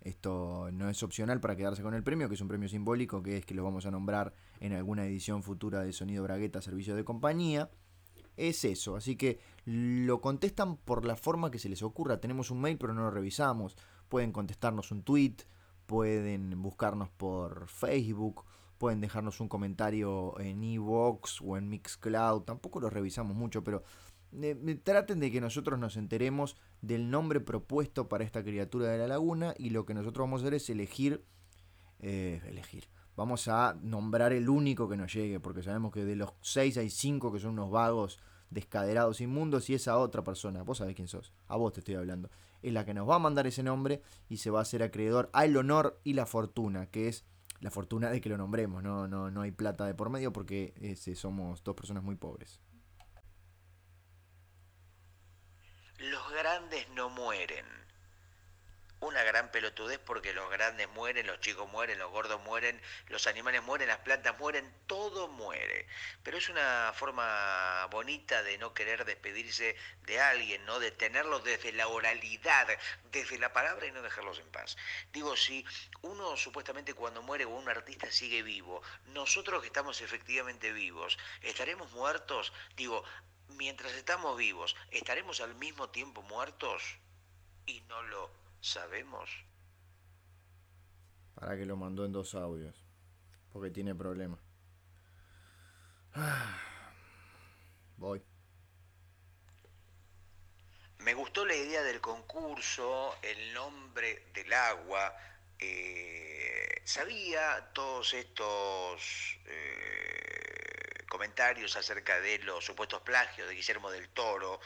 Esto no es opcional para quedarse con el premio, que es un premio simbólico, que es que lo vamos a nombrar en alguna edición futura de Sonido Bragueta Servicio de Compañía. Es eso, así que lo contestan por la forma que se les ocurra. Tenemos un mail, pero no lo revisamos. Pueden contestarnos un tweet, pueden buscarnos por Facebook, pueden dejarnos un comentario en Evox o en Mixcloud. Tampoco lo revisamos mucho, pero eh, traten de que nosotros nos enteremos del nombre propuesto para esta criatura de la laguna y lo que nosotros vamos a hacer es elegir, eh, elegir. Vamos a nombrar el único que nos llegue, porque sabemos que de los seis hay cinco que son unos vagos descaderados inmundos y esa otra persona, vos sabés quién sos, a vos te estoy hablando, es la que nos va a mandar ese nombre y se va a hacer acreedor al honor y la fortuna, que es la fortuna de que lo nombremos, no, no, no hay plata de por medio porque ese, somos dos personas muy pobres. Los grandes no mueren. Una gran pelotudez porque los grandes mueren, los chicos mueren, los gordos mueren, los animales mueren, las plantas mueren, todo muere. Pero es una forma bonita de no querer despedirse de alguien, ¿no? De tenerlos desde la oralidad, desde la palabra y no dejarlos en paz. Digo, si uno supuestamente cuando muere o un artista sigue vivo, nosotros que estamos efectivamente vivos, ¿estaremos muertos? Digo, mientras estamos vivos, ¿estaremos al mismo tiempo muertos? Y no lo sabemos. Para que lo mandó en dos audios, porque tiene problemas. Voy. Me gustó la idea del concurso, el nombre del agua. Eh, sabía todos estos eh, comentarios acerca de los supuestos plagios de Guillermo del Toro,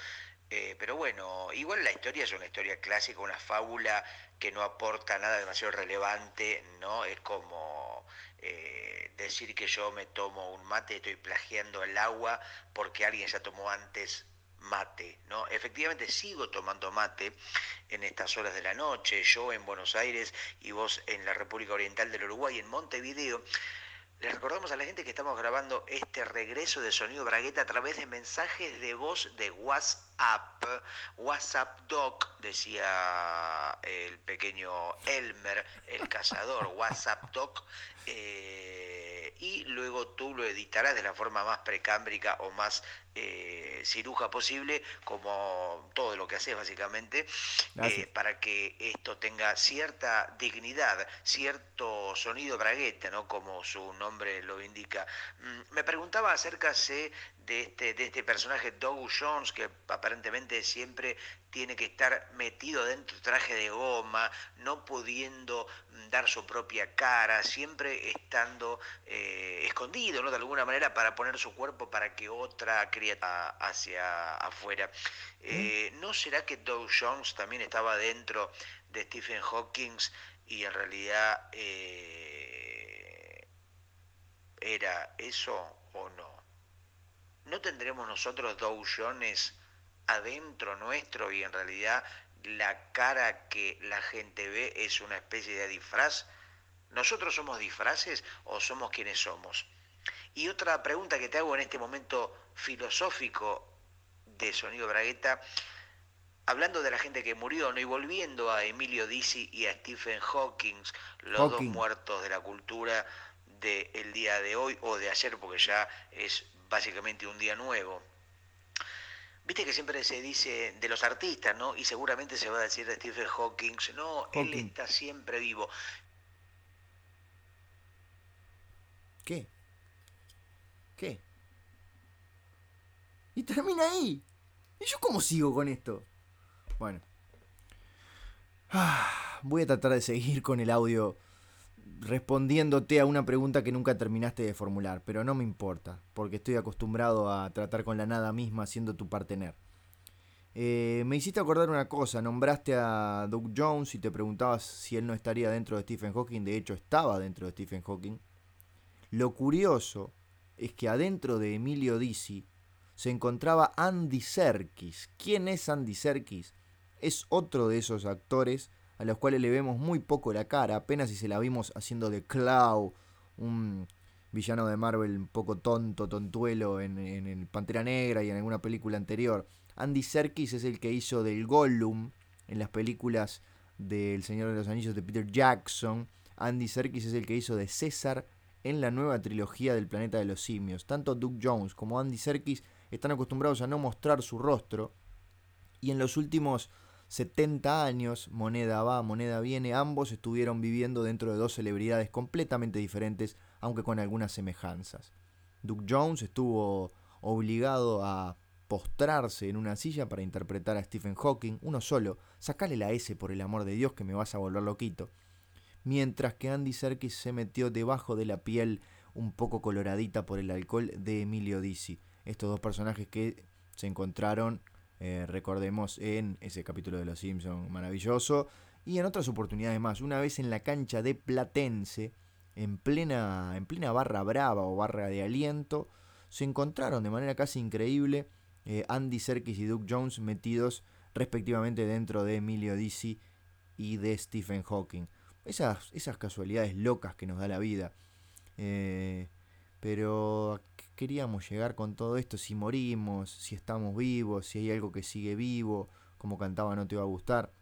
eh, pero bueno, igual la historia es una historia clásica, una fábula que no aporta nada demasiado relevante, ¿no? Es como eh, decir que yo me tomo un mate, estoy plagiando el agua porque alguien ya tomó antes mate, ¿no? Efectivamente sigo tomando mate en estas horas de la noche, yo en Buenos Aires y vos en la República Oriental del Uruguay, en Montevideo, les recordamos a la gente que estamos grabando este regreso de Sonido Bragueta a través de mensajes de voz de WhatsApp. WhatsApp Doc, decía el pequeño Elmer, el cazador, WhatsApp Doc. Eh, y luego tú lo editarás de la forma más precámbrica o más eh, ciruja posible, como todo lo que haces básicamente, eh, para que esto tenga cierta dignidad, cierto sonido bragueta, ¿no? como su nombre lo indica. Mm, me preguntaba acerca de este, de este personaje Doug Jones, que aparentemente siempre tiene que estar metido dentro traje de goma, no pudiendo dar su propia cara, siempre estando eh, escondido, ¿no? De alguna manera para poner su cuerpo para que otra criatura hacia afuera. Eh, ¿No será que Doug Jones también estaba dentro de Stephen Hawking y en realidad eh, era eso o no? ¿No tendremos nosotros Dow Jones adentro nuestro y en realidad la cara que la gente ve es una especie de disfraz? ¿Nosotros somos disfraces o somos quienes somos? Y otra pregunta que te hago en este momento filosófico de Sonido Bragueta, hablando de la gente que murió, ¿no? y volviendo a Emilio Dizzi y a Stephen Hawking, los dos muertos de la cultura del día de hoy o de ayer, porque ya es básicamente un día nuevo. Viste que siempre se dice de los artistas, ¿no? Y seguramente se va a decir de Stephen Hawking, no, él está siempre vivo. ¿Qué? ¿Qué? Y termina ahí. ¿Y yo cómo sigo con esto? Bueno. Ah, voy a tratar de seguir con el audio respondiéndote a una pregunta que nunca terminaste de formular, pero no me importa, porque estoy acostumbrado a tratar con la nada misma siendo tu partener. Eh, me hiciste acordar una cosa, nombraste a Doug Jones y te preguntabas si él no estaría dentro de Stephen Hawking, de hecho estaba dentro de Stephen Hawking. Lo curioso es que adentro de Emilio Dizzi se encontraba Andy Serkis. ¿Quién es Andy Serkis? Es otro de esos actores a los cuales le vemos muy poco la cara, apenas si se la vimos haciendo de Clow, un villano de Marvel un poco tonto, tontuelo en, el Pantera Negra y en alguna película anterior. Andy Serkis es el que hizo del Gollum en las películas del Señor de los Anillos de Peter Jackson, Andy Serkis es el que hizo de César en la nueva trilogía del planeta de los simios. Tanto Doug Jones como Andy Serkis están acostumbrados a no mostrar su rostro y en los últimos 70 años, moneda va, moneda viene, ambos estuvieron viviendo dentro de dos celebridades completamente diferentes, aunque con algunas semejanzas. Doug Jones estuvo obligado a postrarse en una silla para interpretar a Stephen Hawking, uno solo, sacale la S por el amor de Dios que me vas a volver loquito. Mientras que Andy Serkis se metió debajo de la piel un poco coloradita por el alcohol de Emilio Dizzy. Estos dos personajes que se encontraron, eh, recordemos, en ese capítulo de Los Simpsons maravilloso y en otras oportunidades más. Una vez en la cancha de Platense, en plena, en plena barra brava o barra de aliento, se encontraron de manera casi increíble eh, Andy Serkis y Doug Jones metidos respectivamente dentro de Emilio Dizzy y de Stephen Hawking. Esas, esas casualidades locas que nos da la vida. Eh, pero queríamos llegar con todo esto? Si morimos, si estamos vivos, si hay algo que sigue vivo, como cantaba No te va a gustar.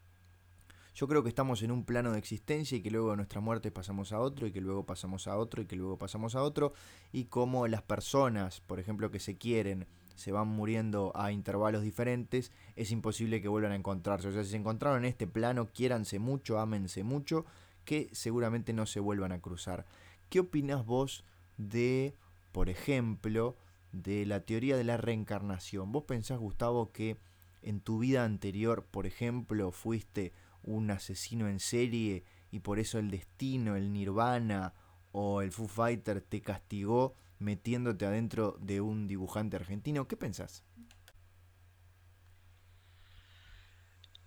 Yo creo que estamos en un plano de existencia y que luego de nuestra muerte pasamos a otro y que luego pasamos a otro y que luego pasamos a otro y como las personas, por ejemplo, que se quieren, se van muriendo a intervalos diferentes, es imposible que vuelvan a encontrarse. O sea, si se encontraron en este plano, quiéranse mucho, ámense mucho, que seguramente no se vuelvan a cruzar. ¿Qué opinas vos de, por ejemplo, de la teoría de la reencarnación? ¿Vos pensás, Gustavo, que en tu vida anterior, por ejemplo, fuiste un asesino en serie y por eso el destino, el nirvana o el Foo Fighter te castigó metiéndote adentro de un dibujante argentino. ¿Qué pensás?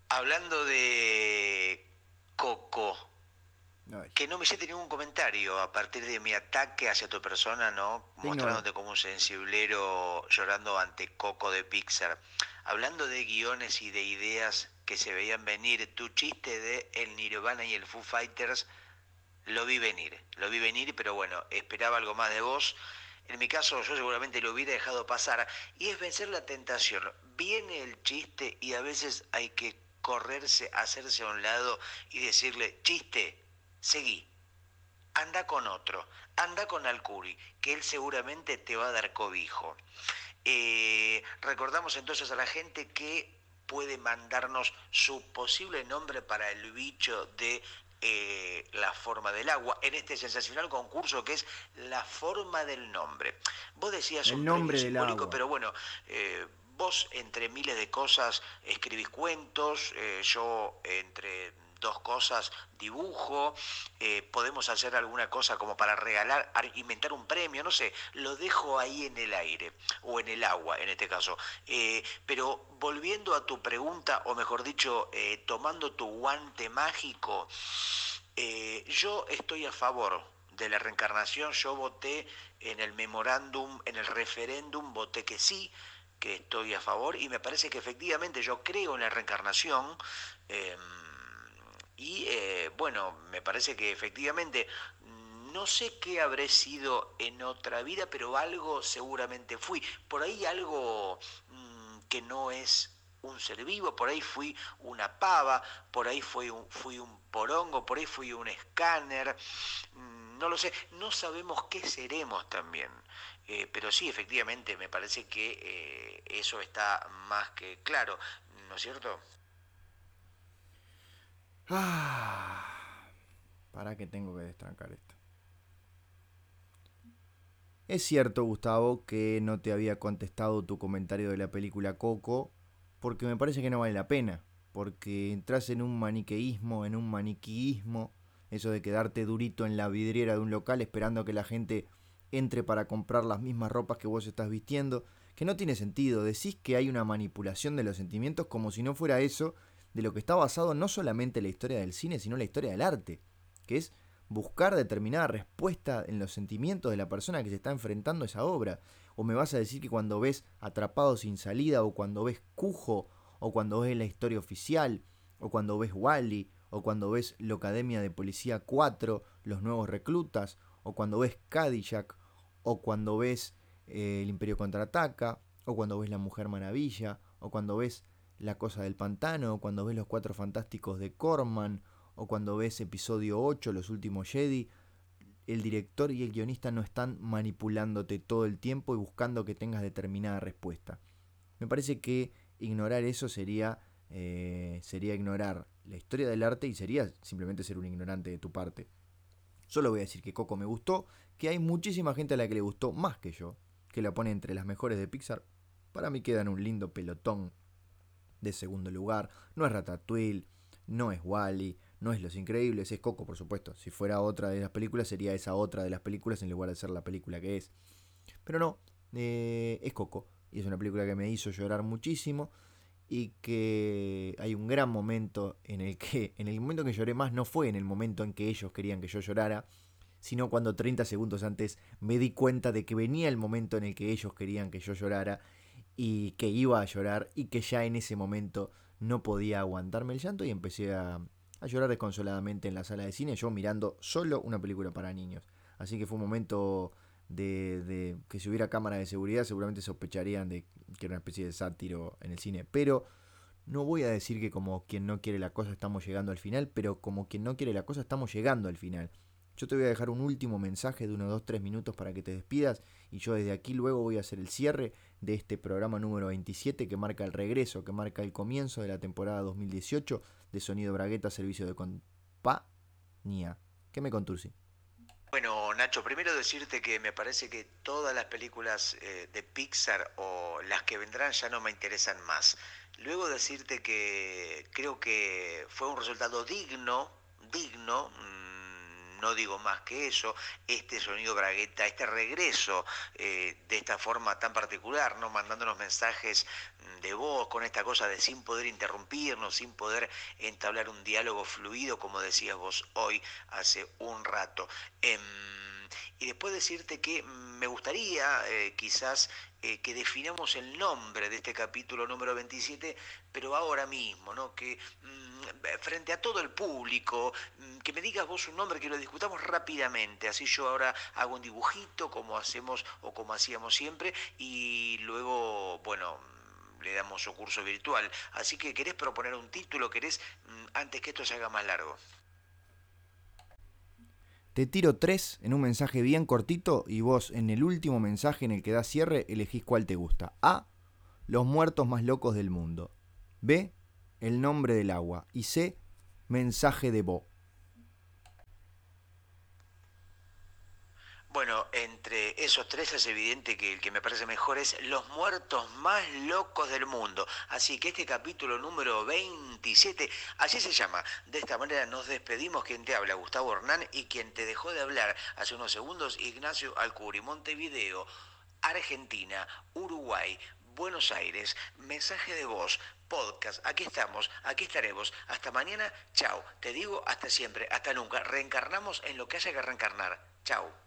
Hablando de Coco, que no me hiciste ningún comentario a partir de mi ataque hacia tu persona, ¿no? Mostrándote como un sensiblero llorando ante Coco de Pixar. Hablando de guiones y de ideas que se veían venir, tu chiste de el Nirvana y el Foo Fighters lo vi venir, lo vi venir, pero bueno, esperaba algo más de vos en mi caso yo seguramente lo hubiera dejado pasar, y es vencer la tentación. Viene el chiste y a veces hay que correrse, hacerse a un lado y decirle, chiste, seguí, anda con otro, anda con Alcuri, que él seguramente te va a dar cobijo. Eh, recordamos entonces a la gente que puede mandarnos su posible nombre para el bicho de eh, la forma del agua en este sensacional concurso que es la forma del nombre. Vos decías un nombre simbólico, pero bueno, eh, vos entre miles de cosas escribís cuentos, eh, yo entre dos cosas, dibujo, podemos hacer alguna cosa como para regalar, inventar un premio, no sé, lo dejo ahí en el aire, o en el agua en este caso. pero volviendo a tu pregunta, o mejor dicho, tomando tu guante mágico, eh, yo estoy a favor de la reencarnación, yo voté en el memorándum, en el referéndum, voté que sí, que estoy a favor y me parece que efectivamente yo creo en la reencarnación em, y eh, bueno, me parece que efectivamente no sé qué habré sido en otra vida, pero algo seguramente fui. Por ahí algo mm, que no es un ser vivo, por ahí fui una pava, por ahí fui un, fui un porongo, por ahí fui un escáner, mm, no lo sé, no sabemos qué seremos también. Eh, pero sí, efectivamente, me parece que eh, eso está más que claro, ¿no es cierto? ¿Para qué tengo que destrancar esto? Es cierto, Gustavo, que no te había contestado tu comentario de la película Coco porque me parece que no vale la pena, porque entras en un maniqueísmo, en un maniquíismo, eso de quedarte durito en la vidriera de un local esperando que la gente entre para comprar las mismas ropas que vos estás vistiendo, que no tiene sentido, decís que hay una manipulación de los sentimientos como si no fuera eso de lo que está basado no solamente la historia del cine, sino la historia del arte, que es buscar determinada respuesta en los sentimientos de la persona que se está enfrentando a esa obra. ¿O me vas a decir que cuando ves Atrapado sin salida, o cuando ves Cujo, o cuando ves la historia oficial, o cuando ves Wally, o cuando ves la Academia de Policía 4, los nuevos reclutas, o cuando ves Cadillac, o cuando ves eh, El Imperio contraataca, o cuando ves La Mujer Maravilla, o cuando ves La Cosa del Pantano, cuando ves Los Cuatro Fantásticos de Corman, o cuando ves episodio 8, Los Últimos Jedi, el director y el guionista no están manipulándote todo el tiempo y buscando que tengas determinada respuesta. Me parece que ignorar eso sería, eh, sería ignorar la historia del arte y sería simplemente ser un ignorante de tu parte. Solo voy a decir que Coco me gustó, que hay muchísima gente a la que le gustó más que yo, que la pone entre las mejores de Pixar. Para mí queda en un lindo pelotón de segundo lugar. No es Ratatouille, no es Wally, no es Los Increíbles, es Coco, por supuesto. Si fuera otra de las películas, sería esa otra de las películas en lugar de ser la película que es. Pero no, eh, es Coco. Y es una película que me hizo llorar muchísimo. Y que hay un gran momento en el que, en el momento que lloré más, no fue en el momento en que ellos querían que yo llorara, sino cuando 30 segundos antes me di cuenta de que venía el momento en el que ellos querían que yo llorara y que iba a llorar y que ya en ese momento no podía aguantarme el llanto y empecé a, a llorar desconsoladamente en la sala de cine, yo mirando solo una película para niños. Así que fue un momento de, que si hubiera cámara de seguridad seguramente sospecharían de que era una especie de sátiro en el cine. Pero no voy a decir que como quien no quiere la cosa estamos llegando al final, pero como quien no quiere la cosa estamos llegando al final. Yo te voy a dejar un último mensaje de unos 2, 3 minutos para que te despidas y yo desde aquí luego voy a hacer el cierre de este programa número 27 que marca el regreso, que marca el comienzo de la temporada 2018 de Sonido Bragueta Servicio de Compañía. ¿Qué me contursi? Bueno, Nacho, primero decirte que me parece que todas las películas eh, de Pixar o las que vendrán ya no me interesan más. Luego decirte que creo que fue un resultado digno, digno, no digo más que eso, este sonido bragueta, este regreso eh, de esta forma tan particular, ¿no? mandándonos mensajes de voz, con esta cosa de sin poder interrumpirnos, sin poder entablar un diálogo fluido, como decías vos hoy hace un rato. Em, y después decirte que me gustaría eh, quizás eh, que definamos el nombre de este capítulo número 27, pero ahora mismo, ¿no? que mm, frente a todo el público, mm, que me digas vos un nombre, que lo discutamos rápidamente, así yo ahora hago un dibujito como hacemos o como hacíamos siempre, y luego, bueno, le damos un curso virtual. Así que querés proponer un título, querés mm, antes que esto se haga más largo. Te tiro tres en un mensaje bien cortito y vos en el último mensaje en el que da cierre elegís cuál te gusta. A. Los muertos más locos del mundo. B. El nombre del agua. Y C. Mensaje de Bo. Bueno, entre esos tres es evidente que el que me parece mejor es Los muertos más locos del mundo. Así que este capítulo número 27, así se llama. De esta manera nos despedimos. Quien te habla, Gustavo Hernán, y quien te dejó de hablar hace unos segundos, Ignacio Alcuri, Montevideo, Argentina, Uruguay, Buenos Aires, mensaje de voz, podcast, aquí estamos, aquí estaremos. Hasta mañana, chao. Te digo hasta siempre, hasta nunca. Reencarnamos en lo que haya que reencarnar. Chao.